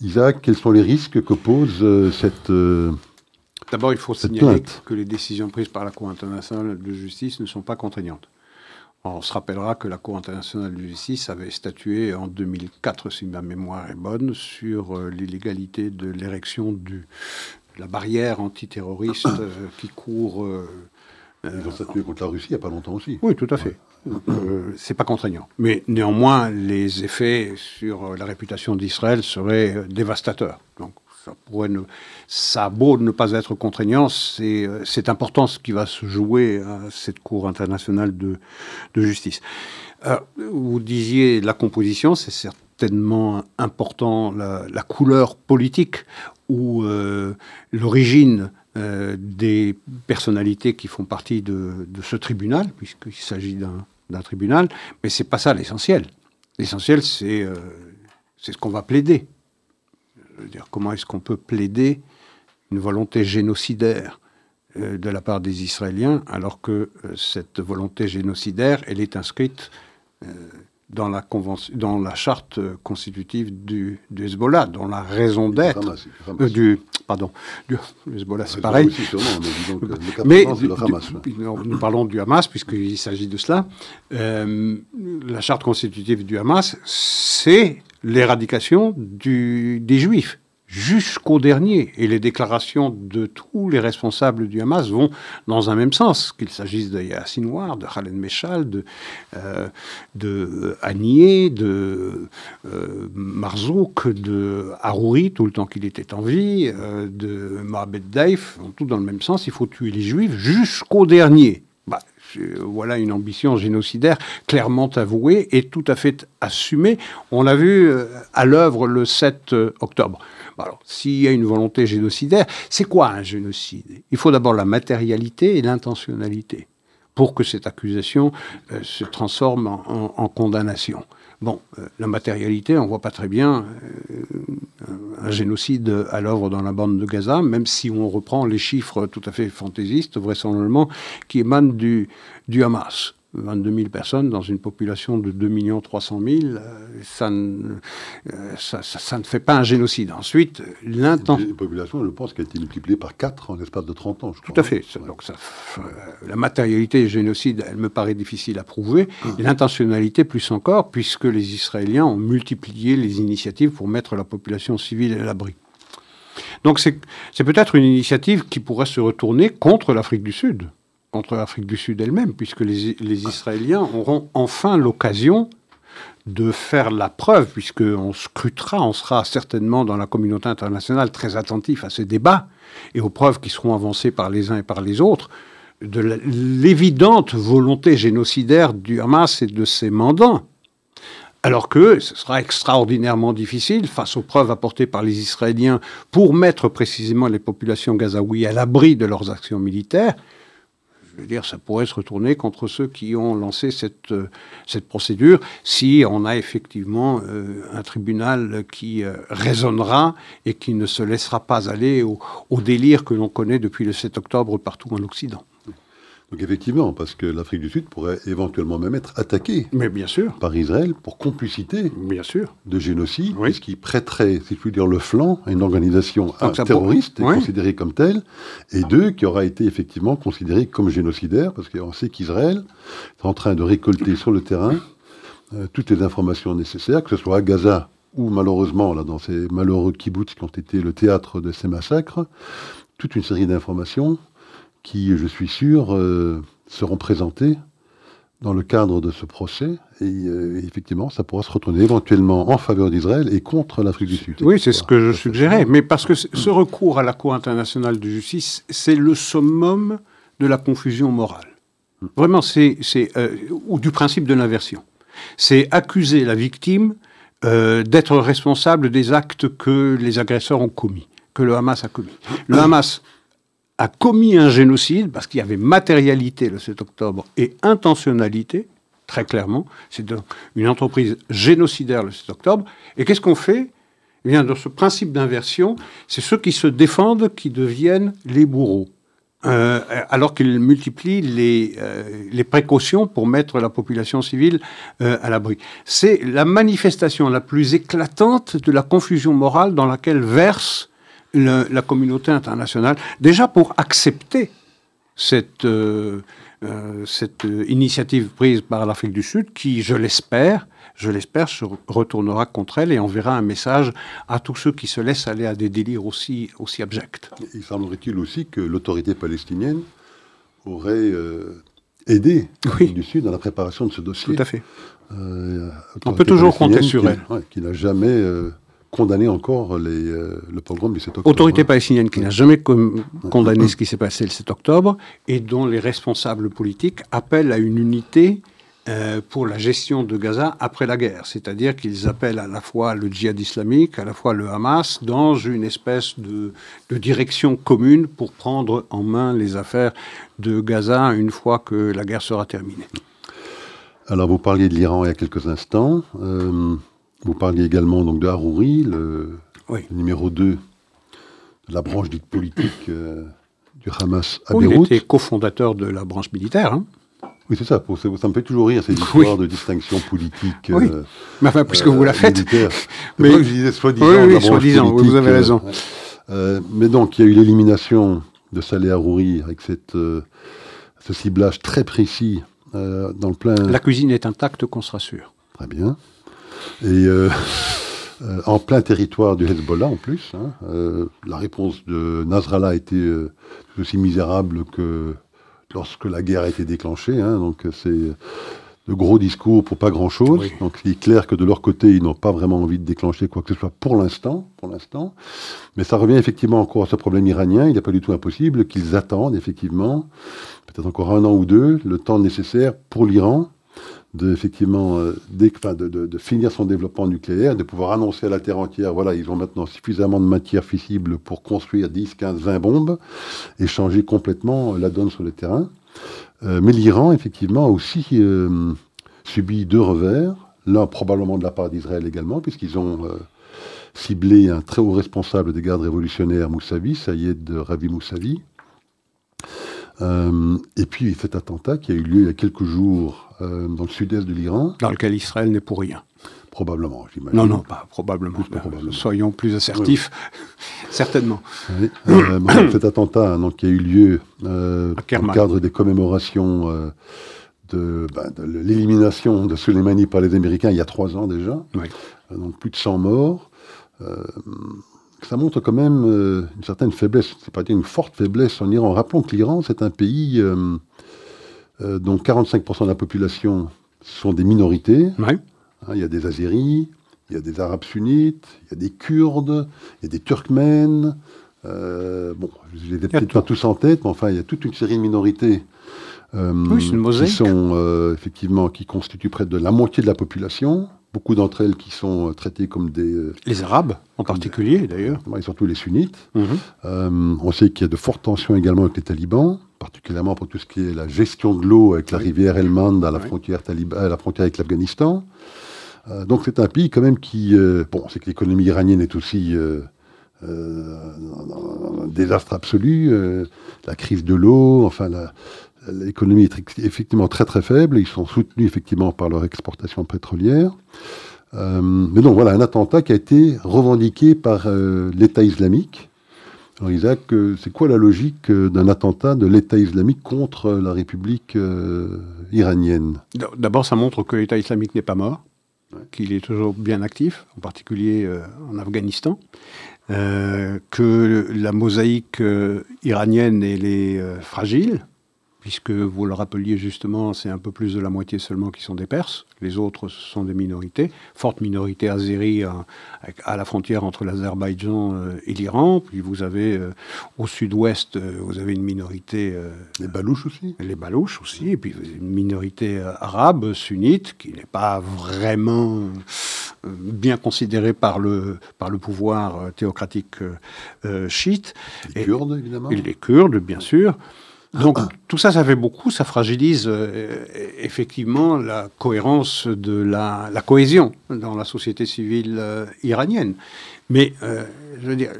Isaac, quels sont les risques que pose euh, cette... Euh, D'abord, il faut signaler que les décisions prises par la Cour internationale de justice ne sont pas contraignantes. On se rappellera que la Cour internationale de justice avait statué en 2004, si ma mémoire est bonne, sur euh, l'illégalité de l'érection de la barrière antiterroriste euh, qui court. Euh, Ils ont statué contre la Russie il n'y a pas longtemps aussi. Oui, tout à fait. c'est pas contraignant. Mais néanmoins, les effets sur la réputation d'Israël seraient dévastateurs. Donc, ça, pourrait ne, ça a beau ne pas être contraignant, c'est important ce qui va se jouer à cette Cour internationale de, de justice. Euh, vous disiez la composition, c'est certainement important, la, couleur politique ou euh, l'origine euh, des personnalités qui font partie de, de ce tribunal, puisqu'il s'agit d'un tribunal, mais c'est pas ça l'essentiel. L'essentiel, c'est c'est ce qu'on va plaider dire, comment est-ce qu'on peut plaider une volonté génocidaire euh, de la part des Israéliens, alors que euh, cette volonté génocidaire, elle est inscrite euh, dans la, convention, dans la charte constitutive du, Hezbollah, dans la raison d'être euh, du, pardon, du Hezbollah, c'est pareil. mais, nous parlons du Hamas puisqu'il s'agit de cela. Euh, la charte constitutive du Hamas, c'est l'éradication des Juifs jusqu'au dernier. Et les déclarations de tous les responsables du Hamas vont dans un même sens, qu'il s'agisse de Yassin Noir, de Khaled Meshal, de, euh, de Anier, de euh, Marzouk, de Harouri, tout le temps qu'il était en vie, euh, de Mohamed Daif, tout dans le même sens. Il faut tuer les Juifs jusqu'au dernier. Bah, voilà une ambition génocidaire clairement avouée et tout à fait assumée. On l'a vu à l'œuvre le 7 octobre. Alors, s'il y a une volonté génocidaire, c'est quoi un génocide? Il faut d'abord la matérialité et l'intentionnalité pour que cette accusation euh, se transforme en, condamnation. Bon, euh, la matérialité, on ne voit pas très bien euh, un génocide à l'œuvre dans la bande de Gaza, même si on reprend les chiffres tout à fait fantaisistes, vraisemblablement, qui émanent du, du Hamas. 22 000 personnes dans une population de 2 300 000, ça ne, ça, ça, ne fait pas un génocide. Ensuite, l'intention... Une population, je pense, a été multipliée par 4 en l'espace de 30 ans. Je Tout à fait. Donc ça, euh, la matérialité du génocide, elle me paraît difficile à prouver. Ah. L'intentionnalité, plus encore, puisque les Israéliens ont multiplié les initiatives pour mettre la population civile à l'abri. Donc c'est peut-être une initiative qui pourrait se retourner contre l'Afrique du Sud contre l'Afrique du Sud elle-même, puisque les, Israéliens auront enfin l'occasion de faire la preuve, puisqu'on scrutera, on sera certainement dans la communauté internationale très attentif à ces débats et aux preuves qui seront avancées par les uns et par les autres, de l'évidente volonté génocidaire du Hamas et de ses mandants. Alors que ce sera extraordinairement difficile, face aux preuves apportées par les Israéliens, pour mettre précisément les populations gazaouis à l'abri de leurs actions militaires, je veux dire, ça pourrait se retourner contre ceux qui ont lancé cette, euh, cette procédure si on a effectivement euh, un tribunal qui euh, raisonnera et qui ne se laissera pas aller au, au délire que l'on connaît depuis le 7 octobre partout en Occident. Donc effectivement, parce que l'Afrique du Sud pourrait éventuellement même être attaquée Mais bien sûr. par Israël pour complicité bien sûr. de génocide, ce qui prêterait, si je puis dire, le flanc à une organisation terroriste considérée comme telle, et deux, qui aura été effectivement considérée comme génocidaire, parce qu'on sait qu'Israël est en train de récolter sur le terrain euh, toutes les informations nécessaires, que ce soit à Gaza ou malheureusement, là, dans ces malheureux kibbutz qui ont été le théâtre de ces massacres, toute une série d'informations qui, je suis sûr, euh, seront présentés dans le cadre de ce procès. Euh, et, effectivement, ça pourra se retourner éventuellement en faveur d'Israël et contre l'Afrique du Sud. Oui, c'est ce que je suggérais. Mais parce que ce recours à la Cour internationale de justice, c'est le summum de la confusion morale. Vraiment, c'est. Euh, ou du principe de l'inversion. C'est accuser la victime d'être responsable des actes que les agresseurs ont commis, que le Hamas a commis. Le Hamas a commis un génocide parce qu'il y avait matérialité le 7 octobre et intentionnalité, très clairement. C'est une entreprise génocidaire le 7 octobre. Et qu'est-ce qu'on fait? Eh bien, dans ce principe d'inversion, c'est ceux qui se défendent qui deviennent les bourreaux. Euh, alors qu'ils multiplient les, euh, les, précautions pour mettre la population civile euh, à l'abri. C'est la manifestation la plus éclatante de la confusion morale dans laquelle verse la communauté internationale, déjà pour accepter cette, euh, euh, cette initiative prise par l'Afrique du Sud, qui, je l'espère, je l'espère, se retournera contre elle et enverra un message à tous ceux qui se laissent aller à des délires aussi, aussi abjects. Il semblerait-il aussi que l'autorité palestinienne aurait euh, aidé l'Afrique du Sud dans la préparation de ce dossier. Tout à fait. On peut toujours compter sur elle. qui n'a jamais condamner encore les, euh, le pogrom du 7 octobre. Autorité palestinienne qui n'a jamais condamné ce qui s'est passé le 7 octobre et dont les responsables politiques appellent à une unité euh, pour la gestion de Gaza après la guerre. C'est-à-dire qu'ils appellent à la fois le djihad islamique, à la fois le Hamas, dans une espèce de, de direction commune pour prendre en main les affaires de Gaza une fois que la guerre sera terminée. Alors vous parliez de l'Iran il y a quelques instants. Euh, vous parliez également donc, de Harouri, le, numéro 2 de la branche dite politique euh, du Hamas à oui, Il était cofondateur de la branche militaire. Hein. Oui, c'est ça. Ça me fait toujours rire, ces histoires de distinction politique. Oui. mais enfin, puisque vous la faites. mais je disais soi-disant. Oui, oui soi-disant, vous avez raison. mais donc, il y a eu l'élimination de Salé Harouri avec cette, ce ciblage très précis dans le plein. La cuisine est intacte, qu'on se rassure. Très bien. Et. Euh, en plein territoire du Hezbollah en plus. Hein. Euh, la réponse de Nasrallah a été euh, aussi misérable que lorsque la guerre a été déclenchée. Hein. donc c'est de gros discours pour pas grand-chose. Donc il est clair que de leur côté, ils n'ont pas vraiment envie de déclencher quoi que ce soit pour l'instant. Pour l'instant. Mais ça revient effectivement encore à ce problème iranien. Il n'est pas du tout impossible qu'ils attendent effectivement, peut-être encore un an ou deux, le temps nécessaire pour l'Iran de, effectivement, euh, de, finir son développement nucléaire, de pouvoir annoncer à la Terre entière, voilà, ils ont maintenant suffisamment de matière fissible pour construire 10, 15, 20 bombes et changer complètement la donne sur le terrain. Euh, mais l'Iran, effectivement, a aussi euh, subi deux revers, l'un probablement de la part d'Israël également, puisqu'ils ont ciblé un très haut responsable des gardes révolutionnaires, Moussavi, Sayed Ravi Moussavi, euh, et puis cet attentat qui a eu lieu il y a quelques jours euh, dans le sud-est de l'Iran. Dans lequel Israël n'est pour rien. Probablement, j'imagine. Non, non, pas probablement. Soyons plus assertifs, certainement. Euh, cet attentat donc, qui a eu lieu dans le cadre des commémorations de, ben, de l'élimination de Soleimani par les Américains il y a trois ans déjà. donc plus de 100 morts ça montre quand même euh, une certaine faiblesse, c'est pas dire une forte faiblesse en Iran. Rappelons que l'Iran, c'est un pays euh, euh, dont 45% de la population sont des minorités. Hein, il y a des Azéris, il y a des Arabes sunnites, il y a des Kurdes, il y a des Turkmènes. bon, je les ai peut-être pas tous en tête, mais enfin, il y a toute une série de minorités qui sont effectivement qui constituent près de la moitié de la population beaucoup d'entre elles qui sont euh, traitées comme des... Euh, les Arabes, en particulier, d'ailleurs. Et surtout les sunnites. Mhm. Euh, on sait qu'il y a de fortes tensions également avec les talibans, particulièrement pour tout ce qui est la gestion de l'eau avec la rivière Helmand à la, frontière, à la frontière avec l'Afghanistan. donc c'est un pays quand même qui... bon, c'est que l'économie iranienne est aussi... un désastre absolu, la crise de l'eau, enfin la, L'économie est effectivement très très faible. Ils sont soutenus effectivement par leur exportation pétrolière. Euh, mais donc voilà, un attentat qui a été revendiqué par euh, l'État islamique. Alors Isaac, euh, c'est quoi la logique d'un attentat de l'État islamique contre la République iranienne? D'abord, ça montre que l'État islamique n'est pas mort, qu'il est toujours bien actif, en particulier en Afghanistan. que la mosaïque iranienne elle est fragile, puisque vous le rappeliez justement, c'est un peu plus de la moitié seulement qui sont des Perses. Les autres, sont des minorités. Forte minorité azérie à, à la frontière entre l'Azerbaïdjan euh, et l'Iran. Puis vous avez euh, au sud-ouest, euh, vous avez une minorité. les Balouches aussi Les Balouches aussi. Et puis une minorité arabe, sunnite, qui n'est pas vraiment bien considérée par le, par le pouvoir théocratique chiite. Les Kurdes, évidemment. Et les Kurdes, bien sûr. Donc tout ça, ça fait beaucoup, ça fragilise euh, effectivement la cohérence de la, cohésion dans la société civile euh, iranienne. Mais euh, je veux dire,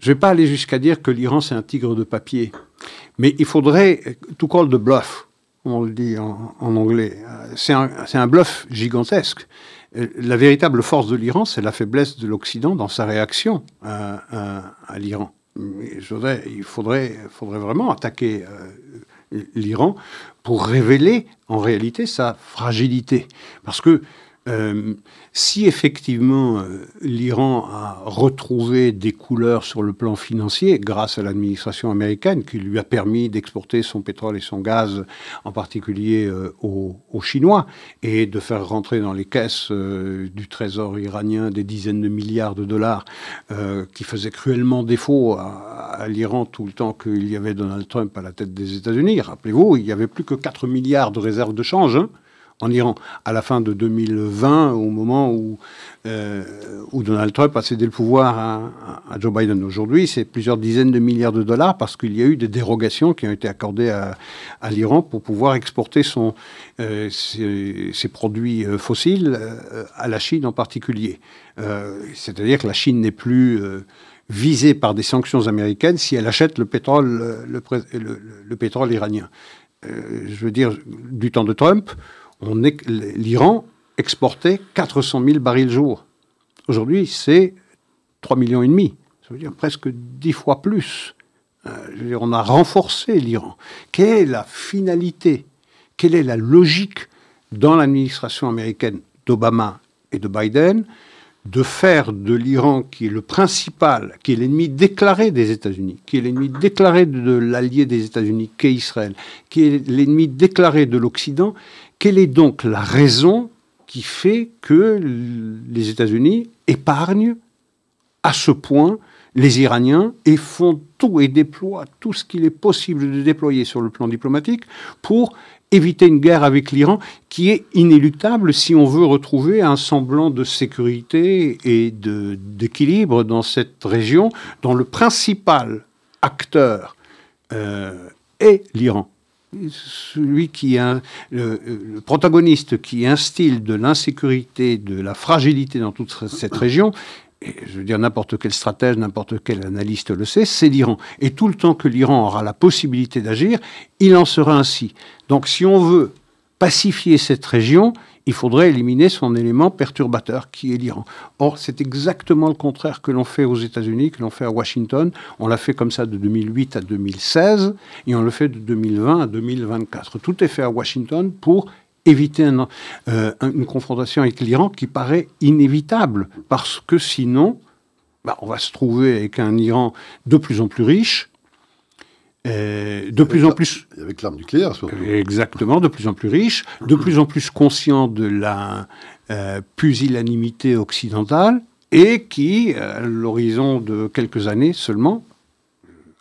je vais pas aller jusqu'à dire que l'Iran c'est un tigre de papier, mais il faudrait tout call de bluff, on le dit en, anglais. C'est un, un, bluff gigantesque. La véritable force de l'Iran, c'est la faiblesse de l'Occident dans sa réaction à l'Iran il faudrait, faudrait vraiment attaquer euh, l'Iran pour révéler en réalité sa fragilité. Parce que euh, si effectivement euh, l'Iran a retrouvé des couleurs sur le plan financier grâce à l'administration américaine qui lui a permis d'exporter son pétrole et son gaz, en particulier euh, aux, Chinois, et de faire rentrer dans les caisses du trésor iranien des dizaines de milliards de dollars qui faisaient cruellement défaut à, l'Iran tout le temps qu'il y avait Donald Trump à la tête des États-Unis. Rappelez-vous, il n'y avait plus que 4 milliards de réserves de change. Hein en Iran à la fin de 2020, au moment où, euh, où Donald Trump a cédé le pouvoir à, Joe Biden. Aujourd'hui, c'est plusieurs dizaines de milliards de dollars parce qu'il y a eu des dérogations qui ont été accordées à, l'Iran pour pouvoir exporter euh, ses, produits euh, fossiles à la Chine en particulier. C'est-à-dire que la Chine n'est plus visée par des sanctions américaines si elle achète le pétrole iranien. je veux dire, du temps de Trump, l'Iran exportait 400 000 barils jour. Aujourd'hui, c'est 3 millions et demi. Ça veut dire presque 10 fois plus. Euh, on a renforcé l'Iran. Quelle est la finalité? Quelle est la logique dans l'administration américaine d'Obama et de Biden de faire de l'Iran, qui est le principal, qui est l'ennemi déclaré des États-Unis, qui est l'ennemi déclaré de l'allié des États-Unis, qu'est Israël, qui est l'ennemi déclaré de l'Occident, quelle est donc la raison qui fait que les États-Unis épargnent à ce point les Iraniens et font tout et déploient tout ce qu'il est possible de déployer sur le plan diplomatique pour éviter une guerre avec l'Iran qui est inéluctable si on veut retrouver un semblant de sécurité et d'équilibre dans cette région dont le principal acteur euh, est l'Iran. Celui qui le, le, protagoniste qui instille de l'insécurité, de la fragilité dans toute cette région, je veux dire n'importe quel stratège, n'importe quel analyste le sait, c'est l'Iran. Et tout le temps que l'Iran aura la possibilité d'agir, il en sera ainsi. Donc si on veut pacifier cette région, il faudrait éliminer son élément perturbateur qui est l'Iran. Or, c'est exactement le contraire que l'on fait aux États-Unis, que l'on fait à Washington. On l'a fait comme ça de 2008 à 2016 et on le fait de 2020 à 2024. Tout est fait à Washington pour éviter euh, une confrontation avec l'Iran qui paraît inévitable, parce que sinon, bah, on va se trouver avec un Iran de plus en plus riche, euh, de plus en plus... Avec l'arme nucléaire, surtout. Exactement, de plus en plus riche, de plus en plus conscient de la euh, pusillanimité occidentale, et qui, à l'horizon de quelques années seulement,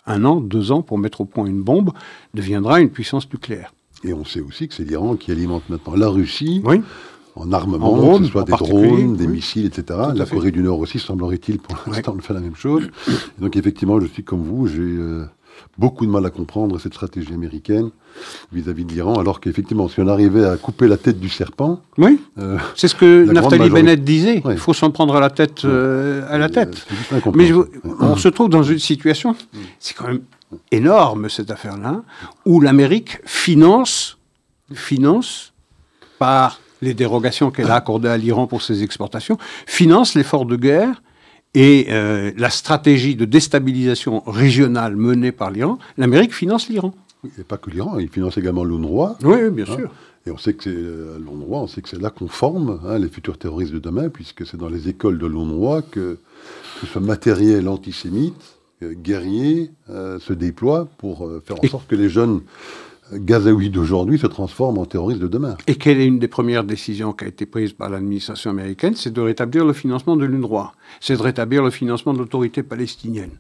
un an, deux ans pour mettre au point une bombe, deviendra une puissance nucléaire. Et on sait aussi que c'est l'Iran qui alimente maintenant la Russie en armement, en que ce soit des drones, des missiles, etc. La Corée du Nord aussi, semblerait-il, pour l'instant, fait la même chose. donc effectivement, je suis comme vous, j'ai euh, beaucoup de mal à comprendre cette stratégie américaine vis-à-vis de l'Iran, alors qu'effectivement, si on arrivait à couper la tête du serpent... Oui, euh, c'est ce que Naftali Bennett disait, il faut s'en prendre à la tête. Euh, à la tête. Mais on se trouve dans une situation, c'est quand même énorme, cette affaire-là, où l'Amérique finance, finance par les dérogations qu'elle a accordées à l'Iran pour ses exportations, finance l'effort de guerre et euh, la stratégie de déstabilisation régionale menée par l'Iran. L'Amérique finance l'Iran. Et pas que l'Iran, il finance également l'UNRWA. Oui, bien sûr. Et on sait que c'est euh, l'UNRWA, on sait que c'est là qu'on forme hein, les futurs terroristes de demain, puisque c'est dans les écoles de l'UNRWA que, que ce matériel antisémite euh, se déploient pour faire en sorte que les jeunes gazaouis d'aujourd'hui se transforment en terroristes de demain. Et quelle est une des premières décisions qui a été prise par l'administration américaine? C'est de rétablir le financement de l'UNRWA. C'est de rétablir le financement de l'autorité palestinienne.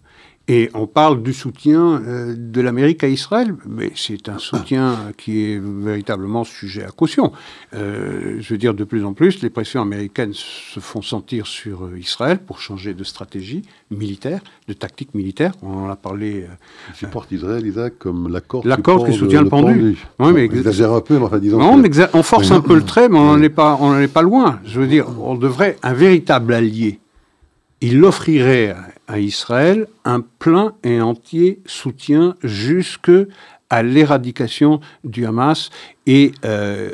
Et on parle du soutien euh, de l'Amérique à Israël, mais c'est un soutien qui est véritablement sujet à caution. Euh, je veux dire, de plus en plus, les pressions américaines se font sentir sur euh, Israël pour changer de stratégie militaire, de tactique militaire. On en a parlé. Euh, Ils supportent Israël, Isaac, comme l'accord L'accord qui soutient le, pendu. Oui, mais on exagère un peu, mais enfin, disons. Non, on, force un peu le trait, mais on n'en est, pas, on est pas loin. Je veux dire, on devrait un véritable allié. Il offrirait à Israël un plein et entier soutien jusque à l'éradication du Hamas et, euh,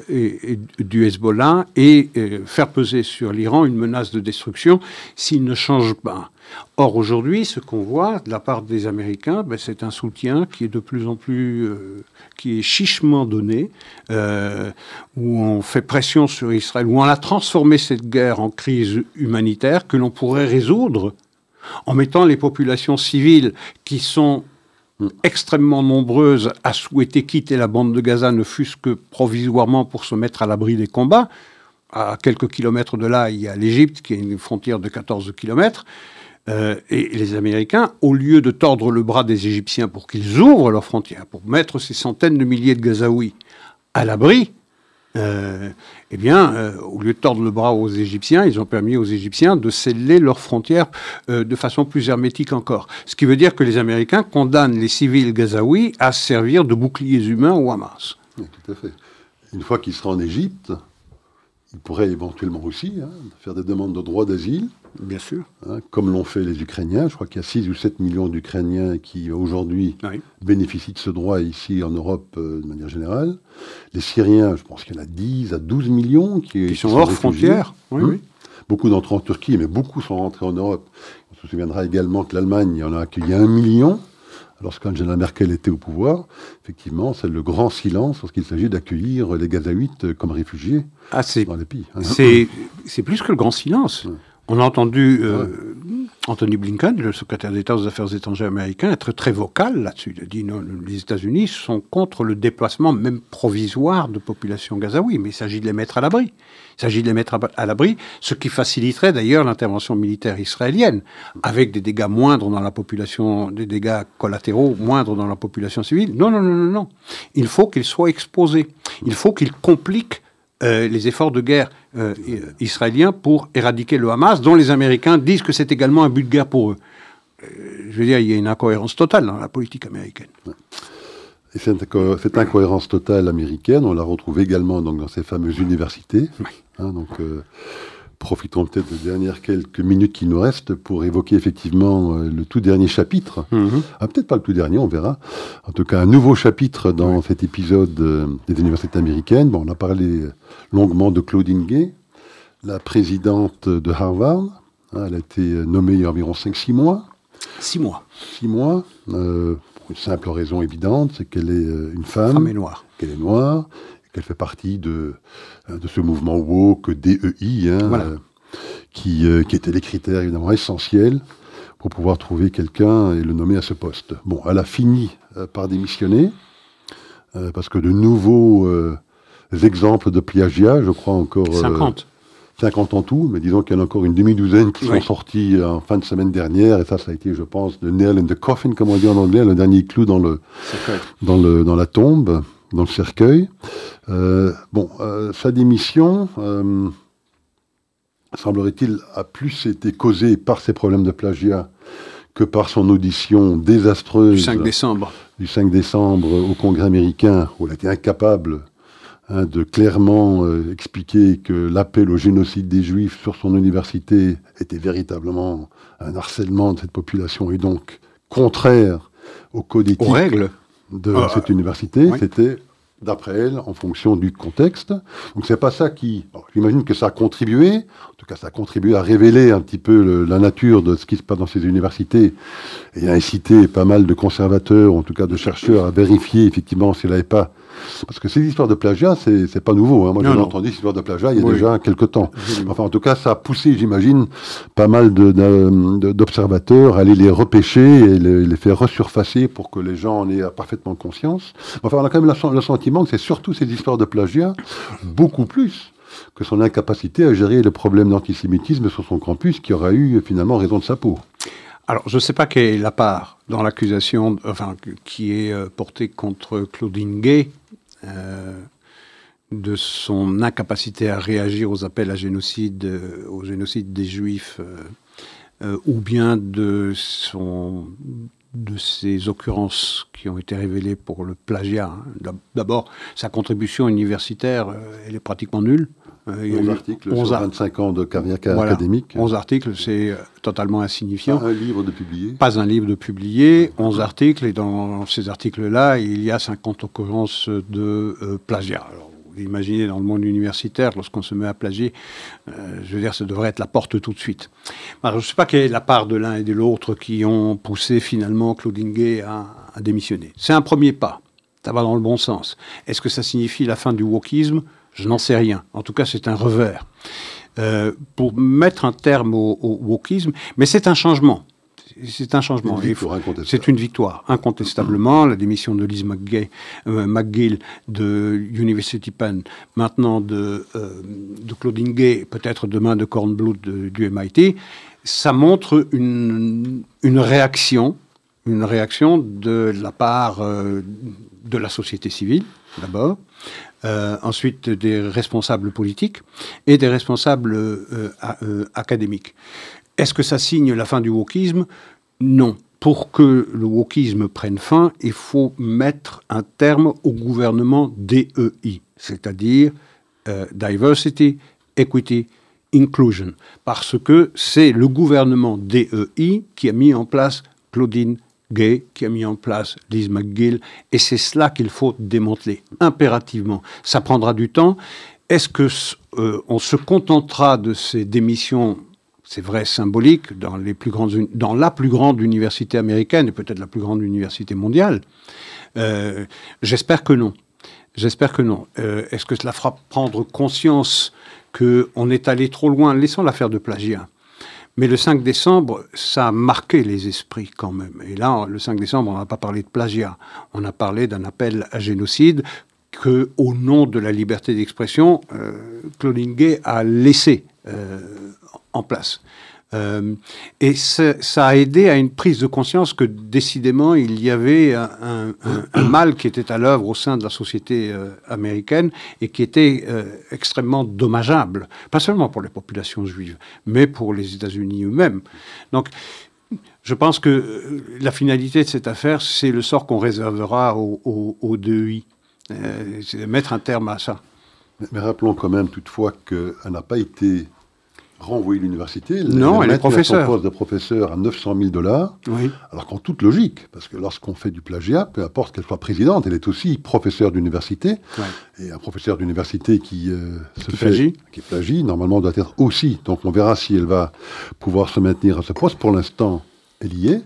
du Hezbollah et euh, faire peser sur l'Iran une menace de destruction s'il ne change pas. Or, aujourd'hui, ce qu'on voit de la part des Américains, ben, c'est un soutien qui est de plus en plus, euh, qui est chichement donné, où on fait pression sur Israël, où on a transformé cette guerre en crise humanitaire que l'on pourrait résoudre en mettant les populations civiles qui sont extrêmement nombreuses à souhaiter quitter la bande de Gaza, ne fût-ce que provisoirement pour se mettre à l'abri des combats. À quelques kilomètres de là, il y a l'Égypte qui a une frontière de 14 kilomètres. Euh, et les Américains, au lieu de tordre le bras des Égyptiens pour qu'ils ouvrent leurs frontières, pour mettre ces centaines de milliers de Gazaouis à l'abri, euh, eh bien, euh, au lieu de tordre le bras aux Égyptiens, ils ont permis aux Égyptiens de sceller leurs frontières euh, de façon plus hermétique encore. Ce qui veut dire que les Américains condamnent les civils gazaouis à servir de boucliers humains au Hamas. Tout à fait. Une fois qu'il sera en Égypte, il pourrait éventuellement aussi hein, faire des demandes de droit d'asile Bien sûr. Hein, comme l'ont fait les Ukrainiens. Je crois qu'il y a 6 ou 7 millions d'Ukrainiens qui aujourd'hui bénéficient de ce droit ici en Europe euh, de manière générale. Les Syriens, je pense qu'il y en a 10 à 12 millions qui, sont, hors frontières. Oui, Beaucoup d'entre eux en Turquie, mais beaucoup sont rentrés en Europe. On se souviendra également que l'Allemagne en a accueilli un million lorsqu'Angela Merkel était au pouvoir, effectivement, c'est le grand silence lorsqu'il s'agit d'accueillir les Gazaouites comme réfugiés ah, dans les pays. C'est plus que le grand silence. On a entendu euh, Anthony Blinken, le secrétaire d'État aux Affaires étrangères américain, être très vocal là-dessus. Il a dit non, les États-Unis sont contre le déplacement même provisoire de populations gazaouis, mais il s'agit de les mettre à l'abri. Il s'agit de les mettre à l'abri, ce qui faciliterait d'ailleurs l'intervention militaire israélienne, avec des dégâts moindres dans la population, des dégâts collatéraux moindres dans la population civile. Non, non, non, non, non. Il faut qu'ils soient exposés. Il faut qu'ils compliquent euh, les efforts de guerre euh, israéliens pour éradiquer le Hamas, dont les Américains disent que c'est également un but de guerre pour eux. Euh, je veux dire, il y a une incohérence totale dans la politique américaine. Et cette, incohérence totale américaine, on la retrouve également donc, dans ces fameuses universités. Hein, donc, profitons peut-être des dernières quelques minutes qui nous restent pour évoquer effectivement euh, le tout dernier chapitre. Mhm. Ah, peut-être pas le tout dernier, on verra. En tout cas, un nouveau chapitre dans cet épisode euh, des universités américaines. Bon, on a parlé longuement de Claudine Gay, la présidente de Harvard. Hein, elle a été nommée il y a environ 5-6 mois. 6 mois. 6 mois. Euh, pour une simple raison évidente, c'est qu'elle est une femme. Femme et noire. Qu'elle est noire qu'elle fait partie de, euh, de ce mouvement woke DEI, hein, euh, qui, euh, qui était les critères évidemment essentiels pour pouvoir trouver quelqu'un et le nommer à ce poste. Bon, elle a fini par démissionner, parce que de nouveaux exemples de plagiat, je crois encore... 50. 50 en tout, mais disons qu'il y en a encore une demi-douzaine qui sont sortis en fin de semaine dernière, et ça, ça a été, je pense, le nail in the coffin, comme on dit en anglais, le dernier clou dans, le, dans, le, dans la tombe dans le cercueil. Euh, bon, euh, sa démission, euh, semblerait-il, a plus été causée par ses problèmes de plagiat que par son audition désastreuse du 5 décembre, du 5 décembre au Congrès américain, où elle a été incapable hein, de clairement expliquer que l'appel au génocide des Juifs sur son université était véritablement un harcèlement de cette population et donc contraire au code éthique. Aux règles de ah, cette université, c'était d'après elle, en fonction du contexte. Donc c'est pas ça qui... J'imagine que ça a contribué, en tout cas ça a contribué à révéler un petit peu la nature de ce qui se passe dans ces universités et à inciter pas mal de conservateurs, en tout cas de chercheurs, à vérifier effectivement s'il n'avait pas parce que ces histoires de plagiat, c'est pas nouveau. Hein. Moi, j'ai entendu ces histoires de plagiat il y a déjà quelques temps. Enfin, en tout cas, ça a poussé, j'imagine, pas mal d'observateurs à aller les repêcher et les, faire resurfacer pour que les gens en aient parfaitement conscience. Enfin, on a quand même le sentiment que c'est surtout ces histoires de plagiat, beaucoup plus que son incapacité à gérer le problème d'antisémitisme sur son campus qui aura eu finalement raison de sa peau. Alors, je ne sais pas quelle est la part dans l'accusation enfin, qui est euh, portée contre Claudine Gay, euh, de son incapacité à réagir aux appels à génocide, euh, au génocide des Juifs, ou bien de son de ces occurrences qui ont été révélées pour le plagiat. Hein. D'abord, sa contribution universitaire, elle est pratiquement nulle. 11 articles 25 ans de carrière académique. 11 articles, c'est totalement insignifiant. Pas un livre de publié. Pas un livre de publié, 11 articles, et dans ces articles-là, il y a 50 occurrences de euh, plagiat. Alors, vous imaginez, dans le monde universitaire, lorsqu'on se met à plagier, euh, je veux dire, ça devrait être la porte tout de suite. Alors, je ne sais pas quelle est la part de l'un et de l'autre qui ont poussé finalement Claudine Gay à, à démissionner. C'est un premier pas. Ça va dans le bon sens. Est-ce que ça signifie la fin du wokisme? Je n'en sais rien. En tout cas, c'est un revers. Euh, pour mettre un terme au, wokisme, mais c'est un changement. C'est un changement. C'est une victoire, incontestablement. La démission de Liz euh, McGill de University Penn, maintenant de, euh, de Claudine Gay, peut-être demain de Kornblut du MIT, ça montre une, une réaction, une réaction de la part de la société civile, d'abord, euh, ensuite des responsables politiques et des responsables euh, euh, académiques. Est-ce que ça signe la fin du wokisme? Non. Pour que le wokisme prenne fin, il faut mettre un terme au gouvernement DEI, c'est-à-dire Diversity, Equity, inclusion, parce que c'est le gouvernement DEI qui a mis en place Claudine Gay, qui a mis en place Liz McGill, et c'est cela qu'il faut démanteler impérativement. Ça prendra du temps. Est-ce que euh, on se contentera de ces démissions c'est vrai, grandes, dans la plus grande université américaine et peut-être la plus grande université mondiale? Euh, J'espère que non. J'espère que non. Euh, est-ce que cela fera prendre conscience qu'on est allé trop loin? Laissons l'affaire de plagiat. Mais le 5 décembre, ça a marqué les esprits quand même. Et là, le 5 décembre, on n'a pas parlé de plagiat. On a parlé d'un appel à génocide que, au nom de la liberté d'expression, euh, Gay a laissé euh, en place. Euh, et ça a aidé à une prise de conscience que décidément il y avait un, mal qui était à l'œuvre au sein de la société euh, américaine et qui était euh, extrêmement dommageable, pas seulement pour les populations juives, mais pour les États-Unis eux-mêmes. Donc, je pense que la finalité de cette affaire, c'est le sort qu'on réservera aux au, au DEI. c'est mettre un terme à ça. mais rappelons quand même toutefois qu'elle n'a pas été renvoyer l'université. Non, elle est professeur. son poste de professeur à 900 000 dollars. Oui. Alors qu'en toute logique, parce que lorsqu'on fait du plagiat, peu importe qu'elle soit présidente, elle est aussi professeure d'université. Et un professeur d'université qui euh, se fait, plagie. qui plagie, normalement doit être aussi. Donc on verra si elle va pouvoir se maintenir à ce poste. Pour l'instant, elle y est.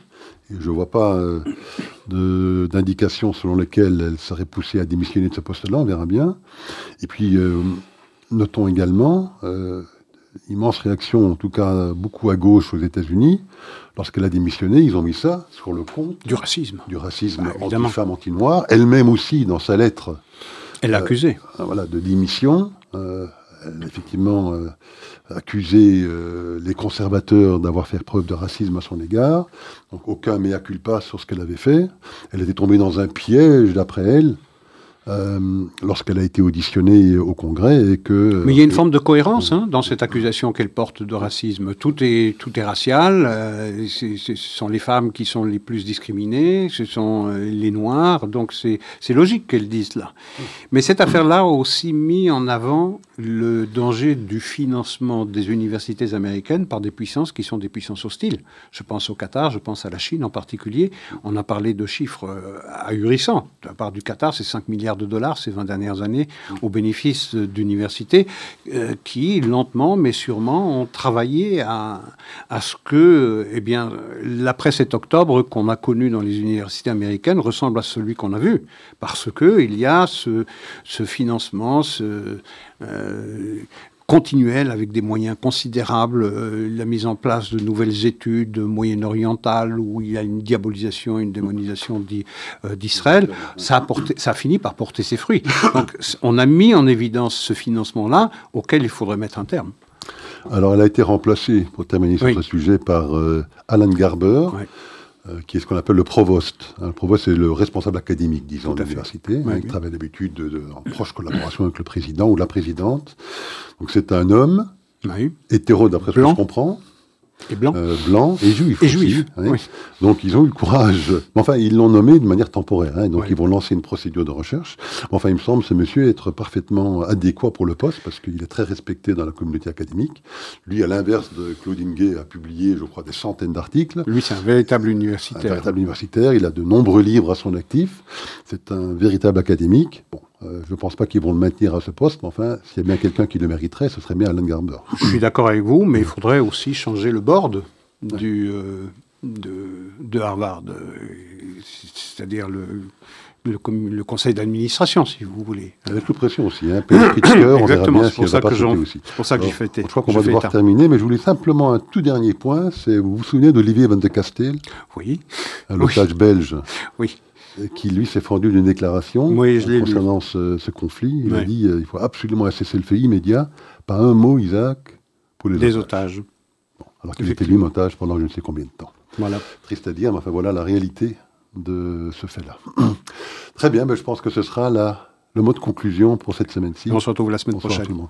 Et je ne vois pas euh, d'indication selon lesquelles elle serait poussée à démissionner de ce poste-là, on verra bien. Et puis, euh, notons également, immense réaction, en tout cas beaucoup à gauche aux États-Unis. Lorsqu'elle a démissionné, ils ont mis ça sur le compte du racisme, du racisme bah, anti-femme, anti-noir. Elle-même aussi, dans sa lettre, elle l'a accusé. Euh, voilà, de démission. Euh, elle a effectivement euh, accusé les conservateurs d'avoir fait preuve de racisme à son égard. Donc aucun mea culpa sur ce qu'elle avait fait. Elle était tombée dans un piège, d'après elle, euh, lorsqu'elle a été auditionnée au Congrès et que... Mais il y a une forme de cohérence hein, dans cette accusation qu'elle porte de racisme. Tout est, tout est racial, euh, ce sont les femmes qui sont les plus discriminées, ce sont euh, les Noirs, donc c'est logique qu'elle dise cela. Mais cette affaire-là a aussi mis en avant le danger du financement des universités américaines par des puissances qui sont des puissances hostiles. Je pense au Qatar, je pense à la Chine en particulier. On a parlé de chiffres ahurissants. De la part du Qatar, c'est 5 milliards de dollars ces 20 dernières années au bénéfice d'universités euh, qui, lentement mais sûrement, ont travaillé à, ce que eh bien, l'après 7 octobre qu'on a connu dans les universités américaines ressemble à celui qu'on a vu. Parce qu'il y a ce, ce financement, ce, euh, continuelle avec des moyens considérables, euh, la mise en place de nouvelles études moyen-orientales où il y a une diabolisation, une démonisation euh, d'Israël, ça, a ça a fini par porter ses fruits. Donc on a mis en évidence ce financement-là auquel il faudrait mettre un terme. Alors elle a été remplacée, pour terminer sur ce sujet, par euh, Alan Garber. Euh, qui est ce qu'on appelle le provost. Hein, le provost, c'est le responsable académique, disons, de l'université. Hein, il travaille d'habitude en proche collaboration avec le président ou la présidente. Donc c'est un homme hétéro, d'après ce que je comprends, et blanc. Euh, blanc et juif. Et juif. Donc ils ont eu le courage. Enfin, ils l'ont nommé de manière temporaire. Hein, donc ils vont lancer une procédure de recherche. Enfin, il me semble ce monsieur être parfaitement adéquat pour le poste parce qu'il est très respecté dans la communauté académique. Lui, à l'inverse de Claudine Gay, a publié, je crois, des centaines d'articles. Lui, c'est un véritable universitaire. Un véritable universitaire. Il a de nombreux livres à son actif. C'est un véritable académique. Bon, euh, je ne pense pas qu'ils vont le maintenir à ce poste, mais enfin, s'il y a bien quelqu'un qui le mériterait, ce serait bien Alan Garber. Je suis d'accord avec vous, mais il faudrait aussi changer le board du, euh, de, Harvard, c'est-à-dire le, le, conseil d'administration, si vous voulez. Avec toute pression aussi. Hein. on verra bien si C'est pour ça que j'ai fêté. Je crois qu'on va devoir terminer, mais je voulais simplement un tout dernier point. C'est vous vous souvenez d'Olivier Van de Castel? Oui. Un otage belge. Oui qui lui s'est fendu d'une déclaration concernant ce, conflit. Il a dit qu'il euh, il faut absolument un cessez-le-feu immédiat, pas un mot, Isaac, pour les otages. alors qu'il était lui otage pendant je ne sais combien de temps. Voilà. Triste à dire, mais enfin voilà la réalité de ce fait-là. Très bien, mais je pense que ce sera la, le mot de conclusion pour cette semaine-ci. On se retrouve la semaine prochaine. Au revoir.